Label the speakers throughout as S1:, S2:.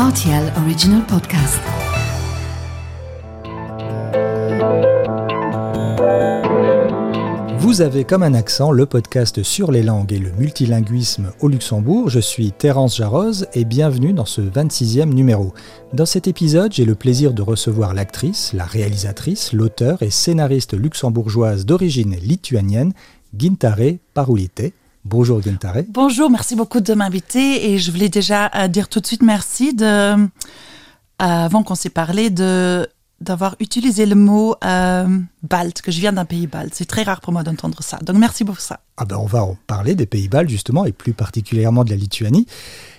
S1: RTL Original Podcast.
S2: Vous avez comme un accent le podcast sur les langues et le multilinguisme au Luxembourg. Je suis Terence Jarroz et bienvenue dans ce 26e numéro. Dans cet épisode, j'ai le plaisir de recevoir l'actrice, la réalisatrice, l'auteur et scénariste luxembourgeoise d'origine lituanienne, Gintare Parulite. Bonjour Gintare.
S3: Bonjour, merci beaucoup de m'inviter et je voulais déjà euh, dire tout de suite merci de, euh, avant qu'on s'est parlé, de d'avoir utilisé le mot euh, balte, que je viens d'un pays balte. C'est très rare pour moi d'entendre ça. Donc merci pour ça.
S2: Ah ben on va en parler des pays baltes justement et plus particulièrement de la Lituanie.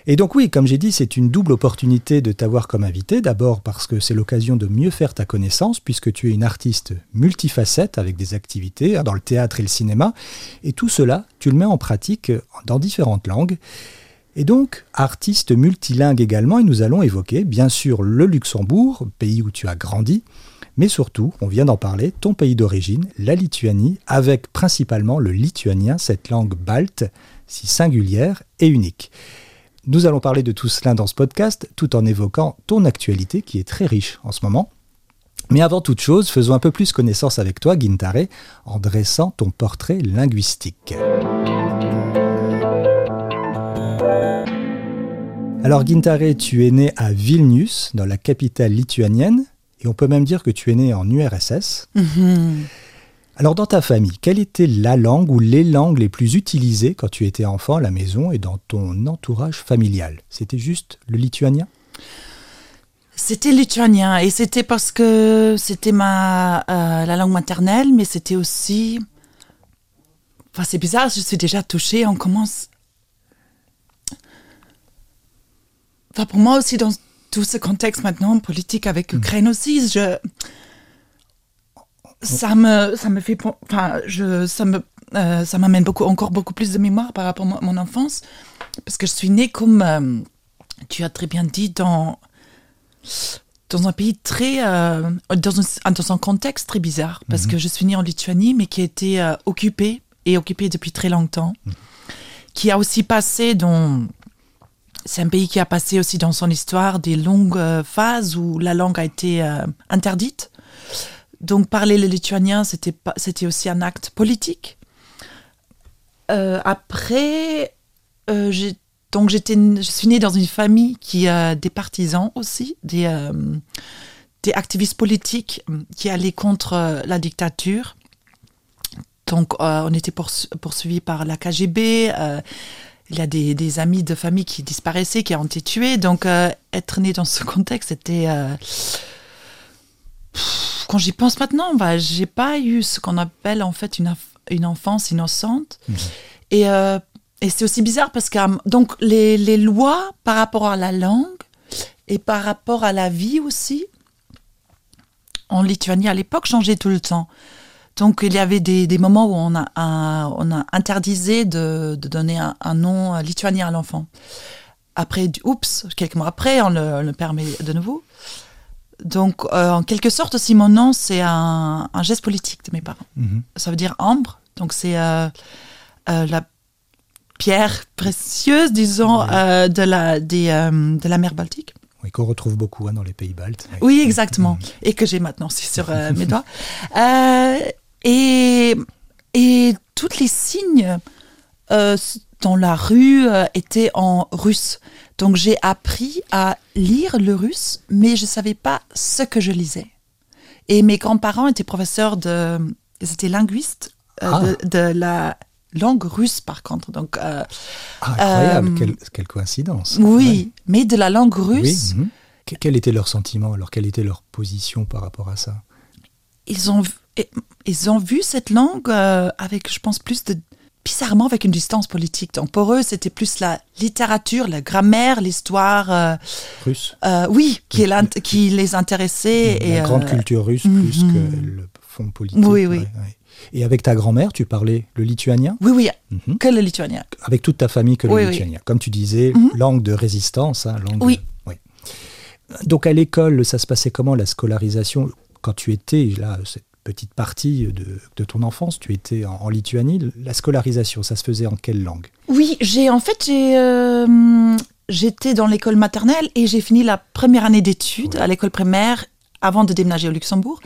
S2: Et donc oui, comme j'ai dit, c'est une double opportunité de t'avoir comme invité. D'abord parce que c'est l'occasion de mieux faire ta connaissance puisque tu es une artiste multifacette avec des activités dans le théâtre et le cinéma. Et tout cela, tu le mets en pratique dans différentes langues. Et donc, artiste multilingue également, et nous allons évoquer bien sûr le Luxembourg, pays où tu as grandi, mais surtout, on vient d'en parler, ton pays d'origine, la Lituanie, avec principalement le lituanien, cette langue balte, si singulière et unique. Nous allons parler de tout cela dans ce podcast, tout en évoquant ton actualité qui est très riche en ce moment. Mais avant toute chose, faisons un peu plus connaissance avec toi, Gintare, en dressant ton portrait linguistique. Alors Gintare, tu es né à Vilnius, dans la capitale lituanienne, et on peut même dire que tu es né en URSS. Alors dans ta famille, quelle était la langue ou les langues les plus utilisées quand tu étais enfant à la maison et dans ton entourage familial? C'était juste le lituanien?
S3: C'était lituanien et c'était parce que c'était ma euh, la langue maternelle, mais c'était aussi. Enfin, c'est bizarre, je suis déjà touchée. On commence. Enfin, pour moi aussi, dans tout ce contexte maintenant politique avec Ukraine aussi, je ça me ça me fait enfin je ça me euh, ça m'amène beaucoup encore beaucoup plus de mémoire par rapport à mon- enfance parce que je suis née comme euh, tu as très bien dit dans dans un pays très euh, dans un dans un contexte très bizarre parce que je suis née en Lituanie mais qui a été occupée et occupée depuis très longtemps qui a aussi passé dans c'est un pays qui a passé aussi dans son histoire des longues phases où la langue a été interdite donc parler le lituanien, c'était aussi un acte politique. Euh, après, euh, donc j'étais, je suis née dans une famille qui a des partisans aussi, des, euh, des activistes politiques qui allaient contre la dictature. Donc on était poursu- poursuivis par la KGB. il y a des, des amis de famille qui disparaissaient, qui ont été tués. Donc être né dans ce contexte, c'était quand j'y pense maintenant, bah, j'ai pas eu ce qu'on appelle en fait une, une enfance innocente. Et, euh, et c'est aussi bizarre parce que donc les, les lois par rapport à la langue et par rapport à la vie aussi, en Lituanie à l'époque, changeaient tout le temps. Donc il y avait des, des moments où on a, un- on a interdisé de, de donner un, un nom lituanien à l'enfant. Après, du- oups, quelques mois après, on le, on le permet de nouveau. Donc, euh, en quelque sorte aussi, mon nom, c'est un, un geste politique de mes parents. Ça veut dire ambre. Donc, c'est euh, euh, la pierre précieuse, disons, de, la, des, de la mer Baltique.
S2: Oui, qu'on retrouve beaucoup hein, dans les pays baltes. Oui.
S3: Oui, exactement. Et que j'ai maintenant aussi sur mes doigts. Et, et tous les signes dans la rue étaient en russe. Donc j'ai appris à lire le russe, mais je ne savais pas ce que je lisais. Et mes grands-parents étaient professeurs de... Ils étaient linguistes euh,
S2: Ah.
S3: de, de la langue russe, par contre. Donc, euh,
S2: Ah, incroyable,
S3: Euh,
S2: quelle, quelle coïncidence.
S3: oui, mais de la langue russe.
S2: Oui, mhm. Que- Quel était leur sentiment? Alors Quelle était leur position par rapport à ça?
S3: ils ont, ils ont vu cette langue avec, je pense, plus de. Bizarrement, avec une distance politique. Donc pour eux, c'était plus la littérature, la grammaire, l'histoire. euh,
S2: Russe
S3: euh, oui, qui, est l'int- qui les intéressait.
S2: La
S3: et,
S2: grande
S3: euh,
S2: culture russe
S3: mhm.
S2: plus que le fond politique.
S3: Oui, oui.
S2: ouais, ouais. Et avec ta grand-mère, tu parlais le lituanien?
S3: Oui, oui,
S2: Mhm.
S3: que le lituanien.
S2: Avec toute ta famille que le
S3: Oui, oui.
S2: lituanien. Comme tu disais,
S3: Mhm.
S2: langue de résistance. hein, langue
S3: Oui.
S2: oui. Donc à l'école, ça se passait comment la scolarisation? Quand tu étais, là, cette petite partie de, de ton enfance, tu étais en, en Lituanie, la scolarisation, ça se faisait en quelle langue?
S3: Oui, j'ai en fait j'ai euh, j'étais dans l'école maternelle et j'ai fini la première année d'études à l'école primaire avant de déménager au Luxembourg.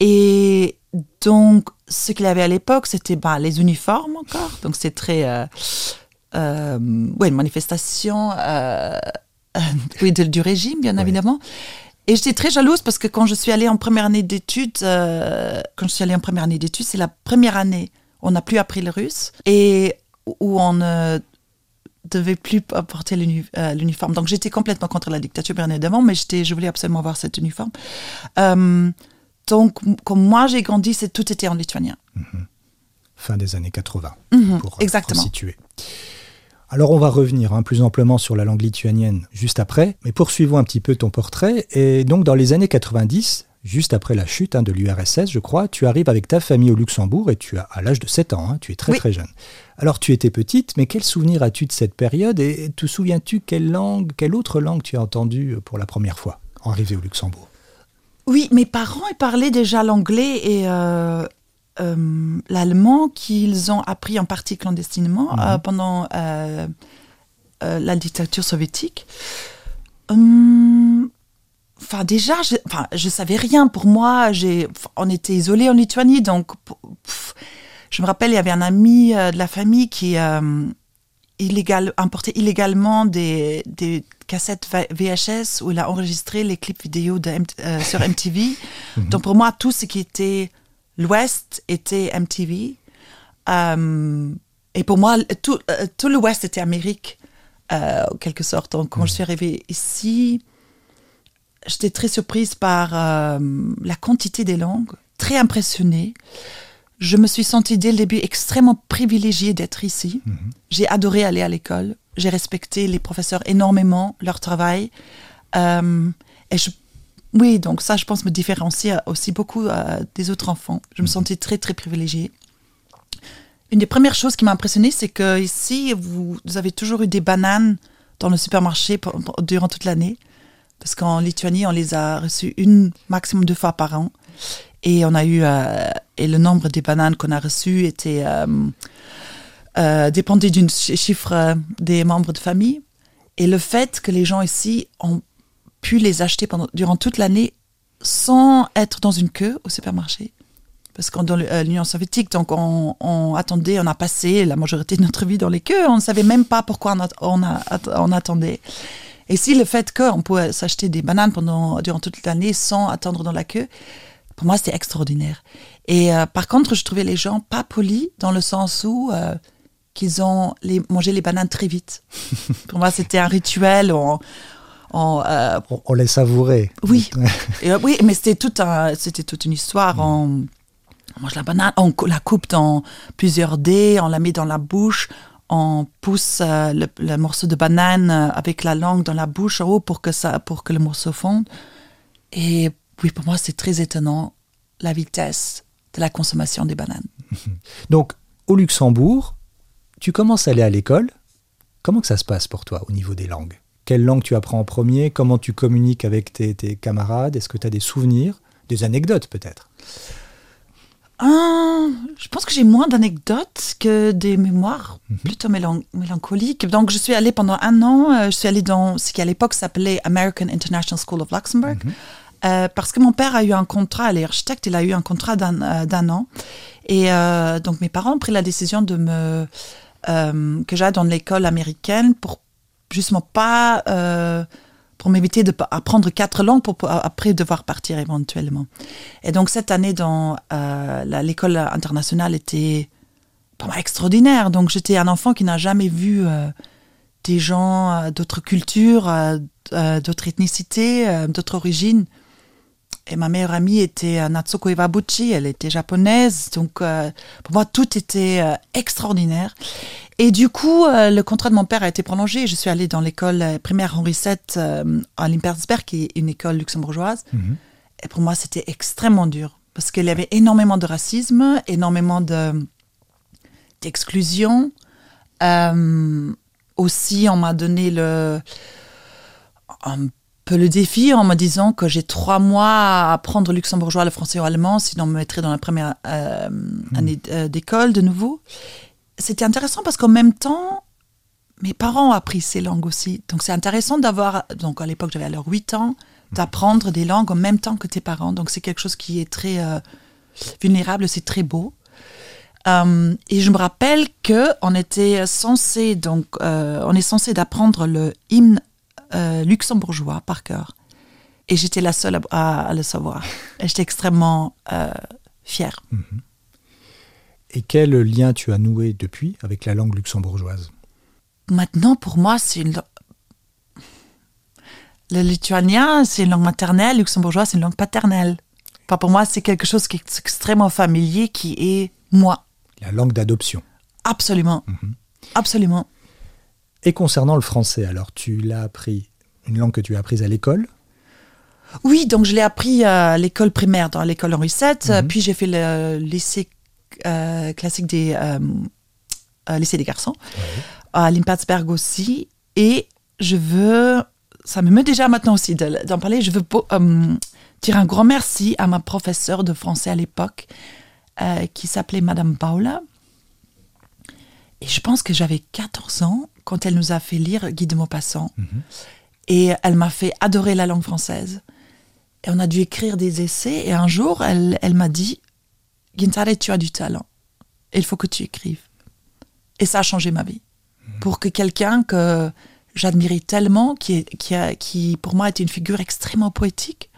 S3: Et donc, ce qu'il y avait à l'époque, c'était bah, les uniformes encore. Donc, c'est très. Euh, euh, ouais, une manifestation euh, oui, du régime, bien évidemment. Et j'étais très jalouse parce que quand je suis allée en première année d'études, quand je suis allée en première année d'études, c'est la première année où on n'a plus appris le russe et où on ne devait plus porter l'uniforme. Donc j'étais complètement contre la dictature, bien évidemment, mais je voulais absolument avoir cet uniforme. Donc, comme moi j'ai grandi, tout était en lituanien. Mhm.
S2: Fin des années 80, mhm, pour,
S3: exactement.
S2: situer. Alors on va revenir hein, plus amplement sur la langue lituanienne juste après, mais poursuivons un petit peu ton portrait. Et donc dans les années 90, juste après la chute hein, de l'URSS, je crois, tu arrives avec ta famille au Luxembourg et tu as à l'âge de 7 ans, hein, tu es très très jeune. Alors tu étais petite, mais quel souvenir as-tu de cette période et te souviens-tu quelle langue, quelle autre langue tu as entendue pour la première fois en arrivée au Luxembourg?
S3: Oui, mes parents ils parlaient déjà l'anglais et euh, euh, l'allemand qu'ils ont appris en partie clandestinement mhm. euh, pendant la dictature soviétique. Hum, enfin, déjà, je, enfin, je savais rien. Pour moi, on était isolés en Lituanie, donc je me rappelle, il y avait un ami de la famille qui illégal, importait illégalement des, des cassette VHS où il a enregistré les clips vidéo de euh, sur MTV. Mhm. Donc pour moi, tout ce qui était l'Ouest était MTV. Euh, et pour moi, tout, euh, tout l'Ouest était Amérique, en quelque sorte. Donc quand je suis arrivée ici, j'étais très surprise par la quantité des langues, très impressionnée. Je me suis sentie dès le début extrêmement privilégiée d'être ici. Mhm. J'ai adoré aller à l'école j'ai respecté les professeurs énormément, leur travail. Euh, et je, oui, donc ça, je pense, me différencier aussi beaucoup euh, des autres enfants. Je me mhm. sentais très, très privilégiée. Une des premières choses qui m'a impressionnée, c'est que ici, vous, avez toujours eu des bananes dans le supermarché durant toute l'année. Parce qu'en Lituanie, on les a reçues une, maximum deux fois par an. Et on a eu, euh, et le nombre des bananes qu'on a reçues était euh, dépendait du chiffre euh, des membres de famille. Et le fait que les gens ici ont pu les acheter pendant, durant toute l'année sans être dans une queue au supermarché. Parce que dans euh, l'Union soviétique, donc on, attendait, on a passé la majorité de notre vie dans les queues, on ne savait même pas pourquoi on, on, attendait. Et si le fait qu'on pouvait s'acheter des bananes pendant, durant toute l'année sans attendre dans la queue, pour moi, c'était extraordinaire. Et par contre, je trouvais les gens pas polis dans le sens où qu'ils ont les, mangé les bananes très vite. Pour moi, c'était un rituel. On,
S2: euh, on, les savourait.
S3: Oui, euh, oui mais c'était tout un, c'était toute une histoire. Mm. On, mange la banane, on la coupe dans plusieurs dés, on la met dans la bouche, on pousse euh, le, morceau de banane avec la langue dans la bouche en haut pour que, ça, pour que le morceau fonde. Et oui, pour moi, c'est très étonnant la vitesse de la consommation des bananes.
S2: Donc, au Luxembourg, tu commences à aller à l'école. Comment que ça se passe pour toi au niveau des langues? Quelle langue tu apprends en premier Comment tu communiques avec tes, camarades Est-ce que tu as des souvenirs Des anecdotes peut-être?
S3: Ah, je pense que j'ai moins d'anecdotes que des mémoires mhm. plutôt mélancoliques. Donc, je suis allée pendant un an, euh, je suis allée dans ce qui à l'époque s'appelait American International School of Luxembourg, mhm. euh, parce que mon père a eu un contrat, il est architecte, il a eu un contrat d'un euh, an. Et donc, mes parents ont pris la décision de me que j'aille dans l'école américaine pour justement pas euh, pour m'éviter d'apprendre quatre langues pour, après devoir partir éventuellement. Et donc cette année dans euh, l'école internationale était pas extraordinaire. Donc j'étais un enfant qui n'a jamais vu des gens d'autres cultures, d'autres ethnicités, d'autres origines. Et ma meilleure amie était Natsuko Iwabuchi, elle était japonaise, donc euh, pour moi tout était euh, extraordinaire. Et du coup, euh, le contrat de mon père a été prolongé. Je suis allée dans l'école primaire Henri VII à Limpersberg, qui est une école luxembourgeoise. Mhm. Et pour moi, c'était extrêmement dur parce qu'il y avait énormément de racisme, énormément de d'exclusion. aussi, on m'a donné le le défi en me disant que j'ai trois mois à apprendre luxembourgeois, le français ou l'allemand, sinon on me mettrait dans la première euh, hmm. année euh, d'école de nouveau. C'était intéressant parce qu'en même temps, mes parents ont appris ces langues aussi. Donc c'est intéressant d'avoir, donc à l'époque j'avais alors 8 ans, d'apprendre des langues en même temps que tes parents. Donc c'est quelque chose qui est très euh, vulnérable, c'est très beau. Euh, et je me rappelle que on était censé donc euh, on est censé d'apprendre le hymne euh, luxembourgeois par cœur. Et j'étais la seule à, à le savoir. Et j'étais extrêmement euh, fière.
S2: Et quel lien tu as noué depuis avec la langue luxembourgeoise?
S3: Maintenant, pour moi, c'est une. Le lituanien, c'est une langue maternelle, le luxembourgeois, c'est une langue paternelle. Enfin, pour moi, c'est quelque chose qui est extrêmement familier, qui est moi.
S2: La langue d'adoption.
S3: Absolument. Absolument.
S2: Et concernant le français, alors tu l'as appris, une langue que tu as apprise à l'école?
S3: Oui, donc je l'ai appris à l'école primaire, dans l'école Henri VII, euh, puis j'ai fait le lycée euh, classique des euh, lycée des garçons, à Limpertsberg aussi, et je veux, ça me met déjà maintenant aussi de- d'en parler, je veux euh, dire un grand merci à ma professeure de français à l'époque, qui s'appelait Madame Paula. Et je pense que j'avais 14 ans quand elle nous a fait lire Guy de Maupassant. Et elle m'a fait adorer la langue française. Et on a dû écrire des essais. Et un jour, elle, elle m'a dit Gintare, tu as du talent. Il faut que tu écrives. Et ça a changé ma vie. Pour que quelqu'un que j'admirais tellement, qui, a, qui pour moi était une figure extrêmement poétique,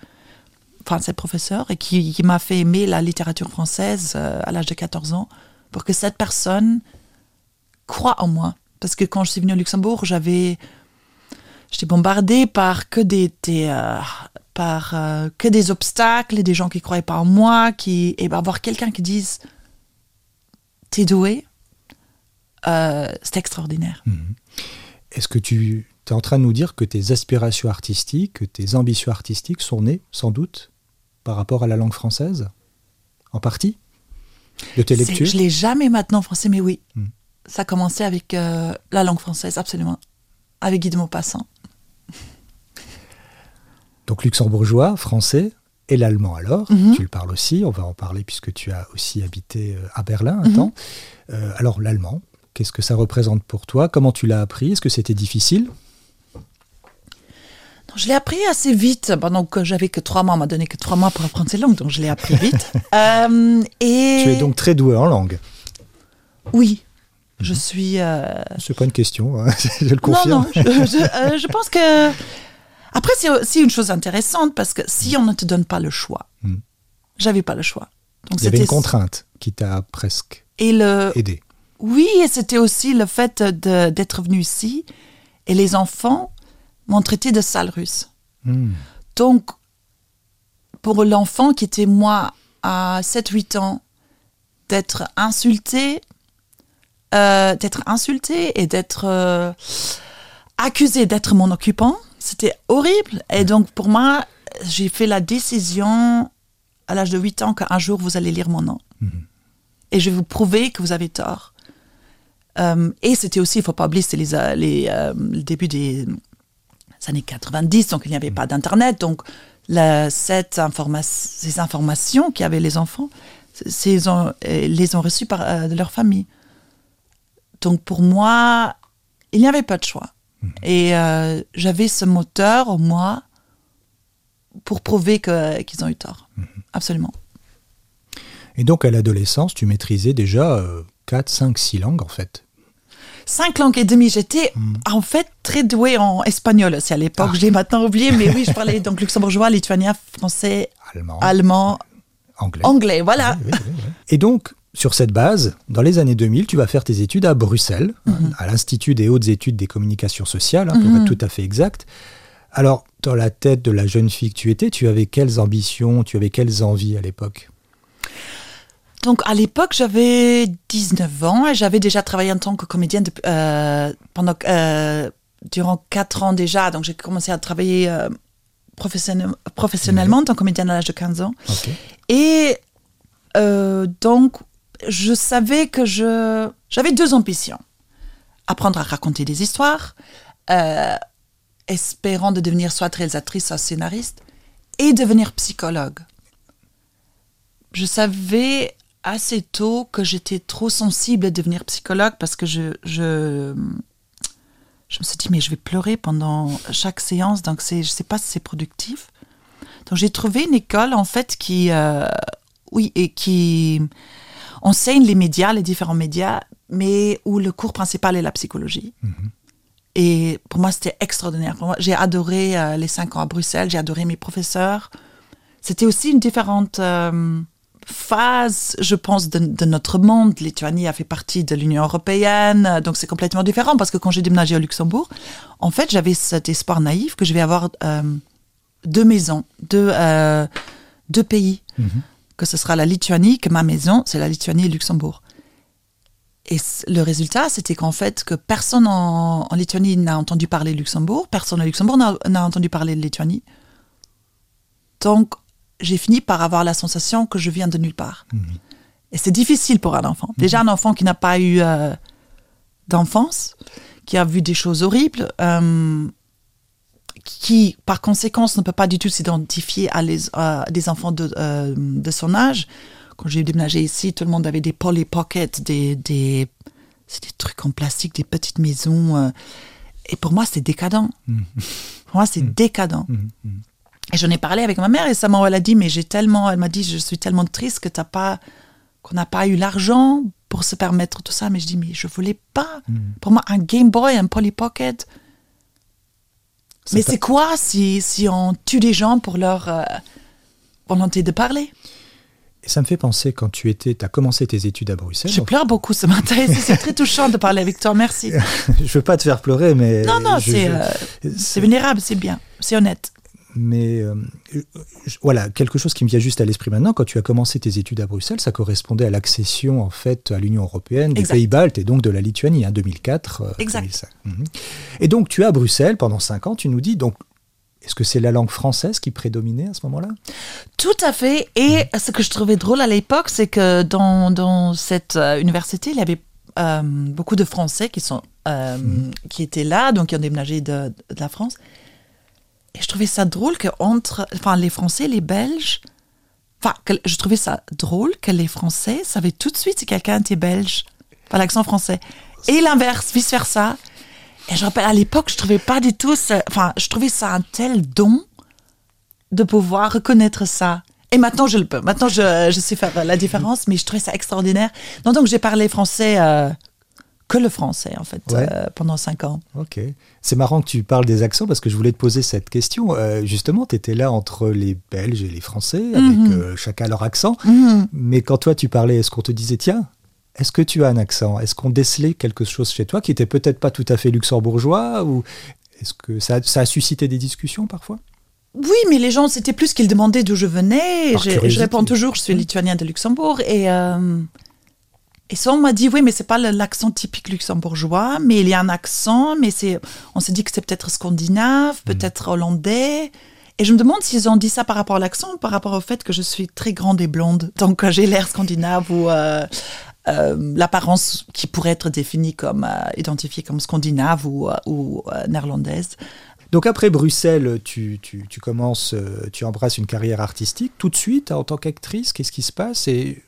S3: enfin, cette professeure, et qui, qui m'a fait aimer la littérature française euh, à l'âge de 14 ans, pour que cette personne croit en moi. Parce que quand je suis venue au Luxembourg, j'avais j'étais bombardée par que des, des, euh, par euh, que des obstacles, des gens qui croyaient pas en moi, qui et ben, avoir quelqu'un qui dise t'es doué, euh, c'est extraordinaire.
S2: Est-ce que tu es en train de nous dire que tes aspirations artistiques, que tes ambitions artistiques sont nées, sans doute, par rapport à la langue française? En partie? De tes lectures?
S3: Je l'ai jamais maintenant en français, mais oui,
S2: Hmm.
S3: Ça a commencé avec euh, la langue française, absolument, avec Guy de Maupassant.
S2: Donc luxembourgeois, français et l'allemand alors.
S3: Mhm.
S2: Tu le parles aussi, on va en parler puisque tu as aussi habité euh, à Berlin un
S3: Mhm.
S2: temps. Euh, alors l'allemand, qu'est-ce que ça représente pour toi? Comment tu l'as appris? Est-ce que c'était difficile?
S3: Non, Je l'ai appris assez vite. Bon, donc, j'avais que trois mois, on m'a donné que trois mois pour apprendre ces langues, donc je l'ai appris vite. Euh, et
S2: Tu es donc très doué en langue.
S3: oui, je suis. euh,
S2: C'est pas une question, hein, je le
S3: Non,
S2: confirme.
S3: non, je, je- euh, je pense que. Après, c'est aussi une chose intéressante parce que si on ne te donne pas le choix,
S2: Mm.
S3: j'avais pas le choix. Donc
S2: Il y avait une contrainte qui t'a presque
S3: Et le,
S2: aidé.
S3: oui, et c'était aussi le fait d'être venu ici et les enfants m'ont traité de sale russe.
S2: Hmm.
S3: Donc, pour l'enfant qui était moi à 7-8 ans, d'être insulté, euh, d'être insulté et d'être euh, accusé d'être mon occupant, c'était horrible. Et donc, pour moi, j'ai fait la décision à l'âge de 8 ans qu'un jour, vous allez lire mon nom. Et je vais vous prouver que vous avez tort. Euh, et c'était aussi, il ne faut pas oublier, c'était les, les, le début des années 90, donc il n'y avait pas d'Internet. Donc, la- cette informa ces informations qu'avaient les enfants, c'est- ils ont, les ont reçues par de leur famille. Donc, pour moi, il n'y avait pas de choix. Et euh, j'avais ce moteur, au moi, pour prouver qu'ils ont eu tort. Absolument.
S2: Et donc à l'adolescence, tu maîtrisais déjà euh, 4, 5, 6 langues en fait.
S3: Cinq langues et demie. J'étais
S2: Hmm.
S3: en fait très douée en espagnol aussi à l'époque.
S2: Ah.
S3: Je l'ai maintenant oublié, mais oui, je parlais donc luxembourgeois, lituanien, français,
S2: Allemand,
S3: allemand,
S2: anglais.
S3: anglais. Voilà.
S2: Oui, oui, oui. Et donc, sur cette base, dans les années 2000, tu vas faire tes études à Bruxelles,
S3: Mhm.
S2: à l'Institut des hautes études des communications sociales, hein, pour
S3: Mhm.
S2: être tout à fait exact. Alors, dans la tête de la jeune fille que tu étais, tu avais quelles ambitions, tu avais quelles envies à l'époque?
S3: Donc à l'époque, j'avais 19 ans et j'avais déjà travaillé en tant que comédienne euh, pendant euh, durant 4 ans déjà. Donc j'ai commencé à travailler euh, professionnel- professionnellement en tant que comédienne à l'âge de 15 ans. Et donc, je savais que je j'avais deux ambitions. Apprendre à raconter des histoires, euh, espérant de devenir soit réalisatrice, soit scénariste, et devenir psychologue. Je savais assez tôt que j'étais trop sensible à devenir psychologue parce que je, je je me suis dit, mais je vais pleurer pendant chaque séance, donc je sais pas si c'est productif. Donc j'ai trouvé une école, en fait, qui, euh, oui, et qui enseigne les médias, les différents médias, mais où le cours principal est la psychologie. Et pour moi, c'était extraordinaire. J'ai adoré euh, les cinq ans à Bruxelles, j'ai adoré mes professeurs. C'était aussi une différente euh, phase, je pense, de, de notre monde. Lituanie a fait partie de l'Union européenne, donc c'est complètement différent parce que quand j'ai déménagé au Luxembourg, en fait, j'avais cet espoir naïf que je vais avoir euh, deux maisons, deux, deux pays, que ce sera la Lituanie, que ma maison, c'est la Lituanie et Luxembourg. Et le résultat, c'était qu'en fait, que personne en, en Lituanie n'a entendu parler Luxembourg, personne au Luxembourg n'a entendu parler de Lituanie. Donc, j'ai fini par avoir la sensation que je viens de nulle part. Et c'est difficile pour un enfant. Déjà, un enfant qui n'a pas eu euh, d'enfance, qui a vu des choses horribles, euh, qui, par conséquence, ne peut pas du tout s'identifier à les, à des enfants de, euh, de son âge. Quand j'ai déménagé ici, tout le monde avait des Polly Pocket, des, des, c'est des trucs en plastique, des petites maisons. euh, et pour moi, c'est décadent. Pour moi, c'est décadent. Et j'en ai parlé avec ma mère récemment. Elle a dit, mais j'ai tellement, elle m'a dit, je suis tellement triste que t'as pas, qu'on n'a pas eu l'argent pour se permettre tout ça. Mais je dis, mais je voulais pas. Pour moi, un Game Boy, un Polly Pocket. Mais c'est quoi si, si on tue des gens pour leur euh, volonté de parler?
S2: Et ça me fait penser quand tu étais, as commencé tes études à Bruxelles.
S3: Je pleure beaucoup ce matin. C'est très touchant de parler avec toi. Merci.
S2: je veux pas te faire pleurer, mais
S3: Non, non, c'est euh, c'est vulnérable, c'est bien, c'est honnête.
S2: Mais euh, voilà, quelque chose qui me vient juste à l'esprit maintenant, quand tu as commencé tes études à Bruxelles, ça correspondait à l'accession en fait à l'Union européenne des. Pays-Baltes et donc de la Lituanie, hein, 2004. euh,
S3: Exact.
S2: 2005. Mhm. Et donc tu es à Bruxelles pendant cinq ans, tu nous dis, donc est-ce que c'est la langue française qui prédominait à ce moment-là?
S3: Tout à fait. Et ce que je trouvais drôle à l'époque, c'est que dans, dans cette euh, université, il y avait euh, beaucoup de Français qui, sont, euh, qui étaient là, donc qui ont déménagé de, de la France. Et je trouvais ça drôle que entre, enfin, les Français, les Belges, enfin, je trouvais ça drôle que les Français savaient tout de suite si quelqu'un était belge, par l'accent français. Et l'inverse, vice versa. Et je rappelle, à l'époque, je trouvais pas du tout, ce- enfin, je trouvais ça un tel don de pouvoir reconnaître ça. Et maintenant, je le peux. Maintenant, je, je sais faire la différence, mais je trouvais ça extraordinaire. Non, donc, j'ai parlé français, euh, que le français, en fait,
S2: Ouais.
S3: euh, pendant cinq ans.
S2: Ok. C'est marrant que tu parles des accents parce que je voulais te poser cette question. Euh, justement, tu étais là entre les Belges et les Français, avec euh, chacun leur accent. Mais quand toi tu parlais, est-ce qu'on te disait, tiens, est-ce que tu as un accent? Est-ce qu'on décelait quelque chose chez toi qui était peut-être pas tout à fait luxembourgeois ou est-ce que ça, a- ça a suscité des discussions parfois?
S3: Oui, mais les gens, c'était plus qu'ils demandaient d'où je venais. Je, réponds toujours, je suis lituanien de Luxembourg. Et, euh, et ça, on m'a dit, oui, mais c'est pas l'accent typique luxembourgeois, mais il y a un accent, mais c'est, on s'est dit que c'est peut-être scandinave, peut-être hollandais. Et je me demande s'ils ont dit ça par rapport à l'accent ou par rapport au fait que je suis très grande et blonde. Donc euh, j'ai l'air scandinave ou euh, euh, l'apparence qui pourrait être définie comme, euh, identifiée comme scandinave ou, ou néerlandaise.
S2: Donc après Bruxelles, tu, tu, tu commences, tu embrasses une carrière artistique tout de suite en tant qu'actrice. Qu'est-ce qui se passe? Et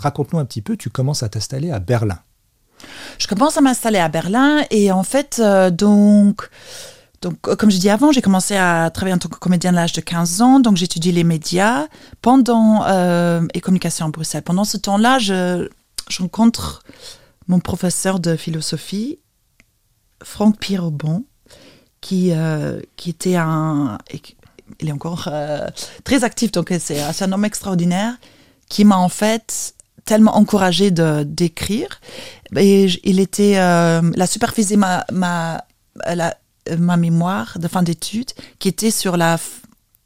S2: raconte-nous un petit peu, tu commences à t'installer à Berlin.
S3: Je commence à m'installer à Berlin et en fait, euh, donc, donc, euh, comme je dis avant, j'ai commencé à travailler en tant que comédienne à l'âge de 15 ans, donc j'étudie les médias pendant euh, et communication à Bruxelles. Pendant ce temps-là, je, rencontre mon professeur de philosophie, Franck Pierrebon, qui, qui était un... il est encore très actif, donc c'est un homme extraordinaire qui m'a en fait tellement encouragé de d'écrire. Et il était, euh, il a supervisé ma, ma, la- ma mémoire de fin d'études, qui était sur la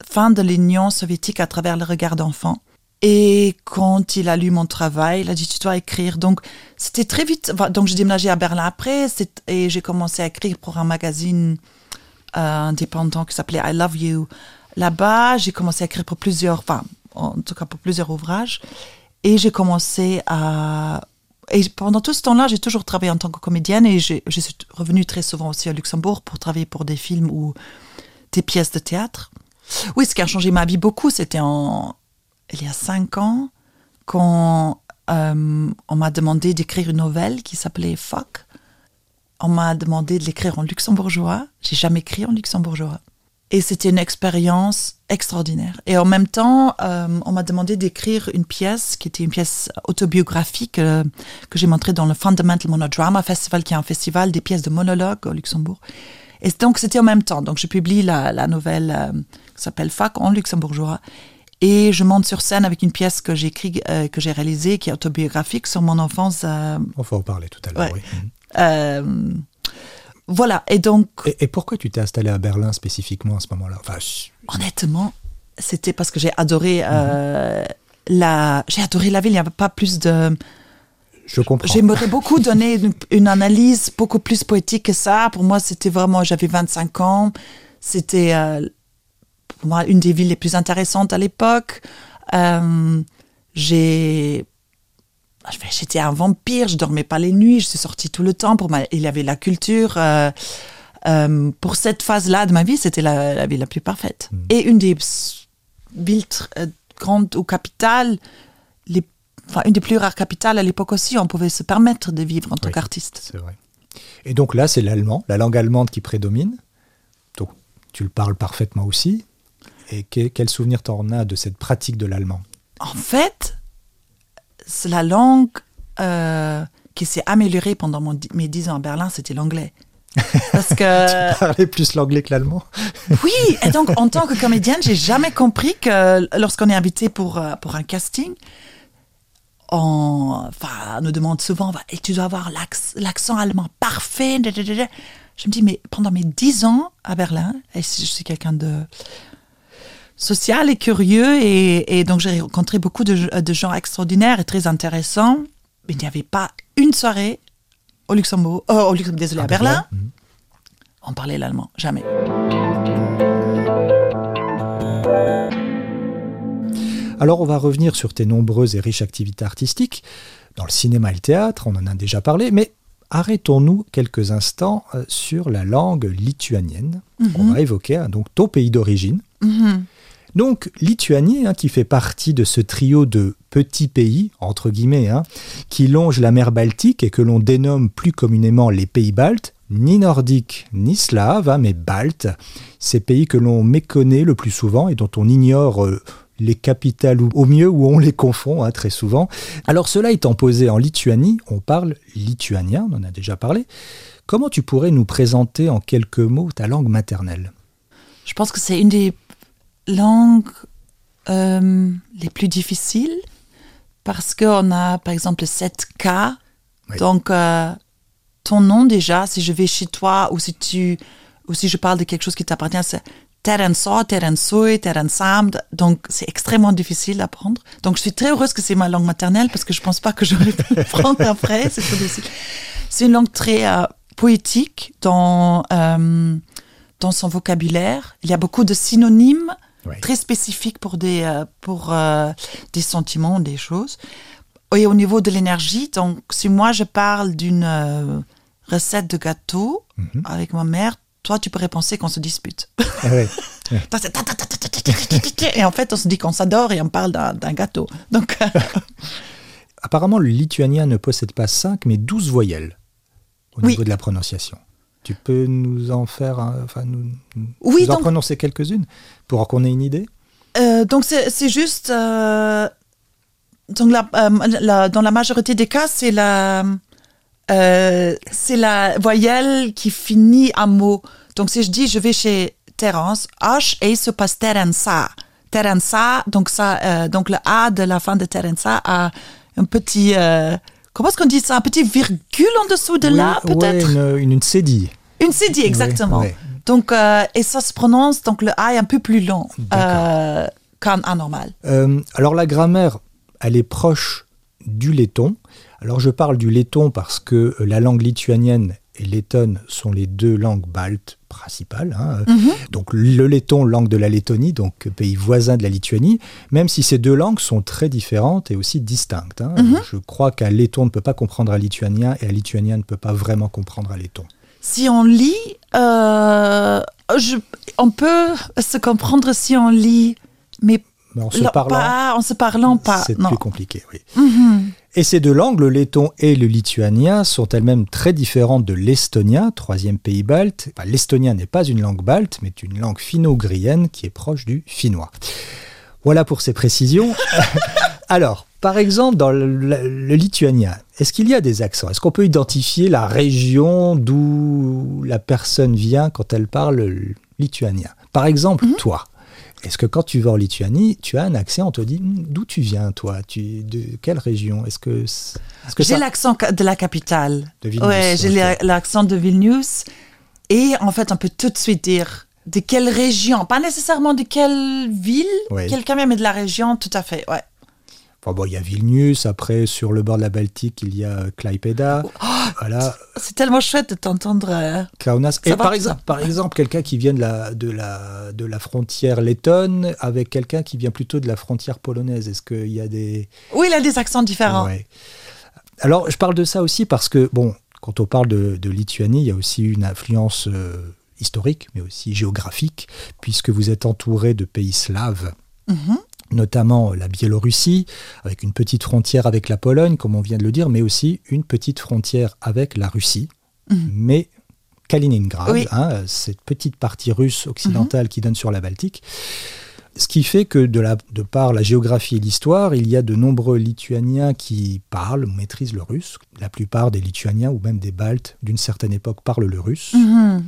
S3: fin de l'Union soviétique à travers le regard d'enfant. Et quand il a lu mon travail, il a dit tu dois écrire. Donc c'était très vite. Donc j'ai déménagé à Berlin après et j'ai commencé à écrire pour un magazine euh, indépendant qui s'appelait I Love You. Là-bas, j'ai commencé à écrire pour plusieurs, enfin, en tout cas pour plusieurs ouvrages. Et j'ai commencé à. Et pendant tout ce temps-là, j'ai toujours travaillé en tant que comédienne et je suis revenue très souvent aussi à Luxembourg pour travailler pour des films ou des pièces de théâtre. Oui, ce qui a changé ma vie beaucoup, c'était en, il y a cinq ans, quand euh, on m'a demandé d'écrire une nouvelle qui s'appelait Fuck. on m'a demandé de l'écrire en luxembourgeois. J'ai jamais écrit en luxembourgeois. Et c'était une expérience extraordinaire. Et en même temps, euh, on m'a demandé d'écrire une pièce qui était une pièce autobiographique euh, que j'ai montrée dans le Fundamental Monodrama Festival, qui est un festival des pièces de monologue au Luxembourg. Et donc, c'était en même temps. Donc, je publie la, la nouvelle euh, qui s'appelle Fac en luxembourgeois. Et je monte sur scène avec une pièce que j'ai écrite, euh, que j'ai réalisée, qui est autobiographique sur mon enfance. euh,
S2: On va en parler tout à l'heure.
S3: Ouais.
S2: oui. Mhm.
S3: voilà. Et donc,
S2: Et, et pourquoi tu t'es installé à Berlin spécifiquement à ce moment-là enfin, je-
S3: honnêtement, c'était parce que j'ai adoré euh, la, j'ai adoré la ville. Il n'y avait pas plus de.
S2: Je comprends.
S3: J'aimerais beaucoup donner une, une analyse beaucoup plus poétique que ça. Pour moi, c'était vraiment, j'avais 25 ans. C'était euh, pour moi une des villes les plus intéressantes à l'époque. Euh, j'ai J'étais un vampire, je dormais pas les nuits, je suis sortie tout le temps. Pour ma, il y avait la culture. euh, euh, pour cette phase-là de ma vie, c'était la, la ville la plus parfaite. Et une des villes euh, grandes ou capitales, les, enfin, une des plus rares capitales à l'époque aussi, on pouvait se permettre de vivre en tant
S2: Oui.
S3: qu'artiste.
S2: C'est vrai. Et donc là, c'est l'allemand, la langue allemande qui prédomine. Donc tu le parles parfaitement aussi. Et que- quel souvenir t'en as de cette pratique de l'allemand?
S3: En fait, c'est la langue euh, qui s'est améliorée pendant mon mes dix ans à Berlin, c'était l'anglais. Parce que
S2: Parler plus l'anglais que l'allemand
S3: oui, et donc en tant que comédienne, j'ai jamais compris que lorsqu'on est invité pour euh, pour un casting, on, enfin, on nous demande souvent, et tu dois avoir l'acc- l'accent allemand parfait. Je me dis, mais pendant mes dix ans à Berlin, et je suis quelqu'un de social et curieux, et, et donc j'ai rencontré beaucoup de, de gens extraordinaires et très intéressants, mais il n'y avait pas une soirée au Luxembourg, euh, au Luxembourg, désolé, à Berlin,
S2: Mhm.
S3: on parlait l'allemand, jamais.
S2: Alors on va revenir sur tes nombreuses et riches activités artistiques, dans le cinéma et le théâtre, on en a déjà parlé, mais arrêtons-nous quelques instants euh, sur la langue lituanienne. On va évoquer hein, donc ton pays d'origine. Donc Lituanie, hein, qui fait partie de ce trio de petits pays, entre guillemets, hein, qui longe la mer Baltique et que l'on dénomme plus communément les pays baltes, ni nordiques ni slaves, hein, mais baltes, ces pays que l'on méconnaît le plus souvent et dont on ignore euh, les capitales au mieux où on les confond très souvent. Alors cela étant posé en Lituanie, on parle lituanien, on en a déjà parlé. Comment tu pourrais nous présenter en quelques mots ta langue maternelle?
S3: Je pense que c'est une des langues euh, les plus difficiles parce qu'on a par exemple 7 K.
S2: Oui.
S3: Donc, euh, ton nom déjà, si je vais chez toi ou si, tu, ou si je parle de quelque chose qui t'appartient, c'est Terenso, Terensoi, Terensam. Donc, c'est extrêmement difficile à apprendre. Donc, je suis très heureuse que c'est ma langue maternelle parce que je pense pas que j'aurais pu apprendre après. C'est trop difficile. C'est une langue très euh, poétique dans, euh, dans son vocabulaire. Il y a beaucoup de synonymes très spécifique pour des, pour, des sentiments, des choses. Et au niveau de l'énergie, donc si moi je parle d'une recette de gâteau avec ma mère, toi tu pourrais penser qu'on se dispute. Et en fait on se dit qu'on s'adore et on parle d'un gâteau. Donc
S2: Apparemment le lituanien ne possède pas 5 mais 12 voyelles au niveau de la prononciation. Tu peux nous en faire, un- enfin, nous, nous
S3: Oui,
S2: en
S3: donc-
S2: prononcer quelques-unes pour qu'on ait une idée?
S3: Euh, donc c'est juste euh, donc la, euh, la- dans la majorité des cas c'est la euh, c'est la voyelle qui finit un mot. Donc si je dis je vais chez Terence, H et se passe Terensa. Terensa, donc ça euh, donc le A de la fin de Terensa a un petit euh, comment est-ce qu'on dit ça? Un petit virgule en dessous de là peut-être?
S2: ouais, une, une cédille.
S3: une CD, exactement.
S2: ouais.
S3: Donc, euh, et ça se prononce, donc le A est un peu plus long euh, qu'un A normal.
S2: Euh, alors la grammaire, elle est proche du letton. Alors je parle du letton parce que euh, la langue lituanienne et lettonne sont les deux langues baltes principales. hein. Donc le letton, langue de la Lettonie, donc pays voisin de la Lituanie, même si ces deux langues sont très différentes et aussi distinctes. hein. Je crois qu'un letton ne peut pas comprendre un lituanien et un lituanien ne peut pas vraiment comprendre un letton.
S3: Si on lit, euh, je, on peut se comprendre si on lit, mais
S2: en se parlant,
S3: pas, en se parlant pas.
S2: c'est plus compliqué. Oui. Et ces deux langues, le letton et le lituanien, sont elles-mêmes très différentes de l'estonien, troisième pays balte. Enfin, l'estonien n'est pas une langue balte, mais une langue finno-ugrienne qui est proche du finnois. Voilà pour ces précisions. Alors, par exemple, dans le, le lituanien, est-ce qu'il y a des accents? Est-ce qu'on peut identifier la région d'où la personne vient quand elle parle le lituanien? Par exemple,
S3: Mhm.
S2: toi. Est-ce que quand tu vas en Lituanie, tu as un accent, on te dit Hum, d'où tu viens, toi? Tu, De quelle région? Est-ce que,
S3: J'ai
S2: ça-
S3: l'accent de la capitale.
S2: De Vilnius,
S3: Ouais, j'ai l'accent de Vilnius. Et en fait, on peut tout de suite dire de quelle région? Pas nécessairement de quelle ville,
S2: Ouais.
S3: quelqu'un mais de la région, tout à fait. Ouais.
S2: Enfin bon, il y a Vilnius, après sur le bord de la Baltique, il y a Klaipeda,
S3: Oh,
S2: voilà,
S3: C'est tellement chouette de t'entendre. euh,
S2: Kaunas. Et par exemple, par exemple, quelqu'un qui vient de la, de, la, de la frontière lettonne avec quelqu'un qui vient plutôt de la frontière polonaise, est-ce qu'il y a des...
S3: Oui, il a des accents différents.
S2: Ouais. Alors, je parle de ça aussi parce que, bon, quand on parle de, de Lituanie, il y a aussi une influence euh, historique, mais aussi géographique, puisque vous êtes entouré de pays slaves,
S3: Mhm.
S2: Notamment euh, la Biélorussie, avec une petite frontière avec la Pologne, comme on vient de le dire, mais aussi une petite frontière avec la Russie,
S3: Mhm.
S2: mais Kaliningrad,
S3: Oui.
S2: hein, cette petite partie russe occidentale qui donne sur la Baltique. Ce qui fait que de, la, de par la géographie et l'histoire, il y a de nombreux Lituaniens qui parlent, maîtrisent le russe. La plupart des Lituaniens ou même des Baltes d'une certaine époque parlent le russe.
S3: Mhm.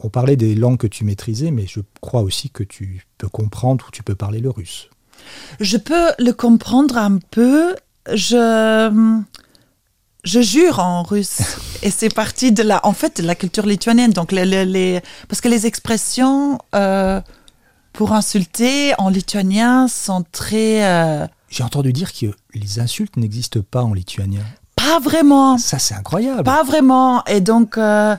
S2: On parlait des langues que tu maîtrisais, mais je crois aussi que tu peux comprendre ou tu peux parler le russe.
S3: Je peux le comprendre un peu. Je, je jure en russe. Et c'est partie de la, en fait, de la culture lituanienne. Donc, les, les- les- parce que les expressions euh, pour insulter en lituanien sont très. euh,
S2: J'ai entendu dire que les insultes n'existent pas en lituanien.
S3: pas vraiment.
S2: Ça, c'est incroyable.
S3: Pas vraiment. Et donc, euh,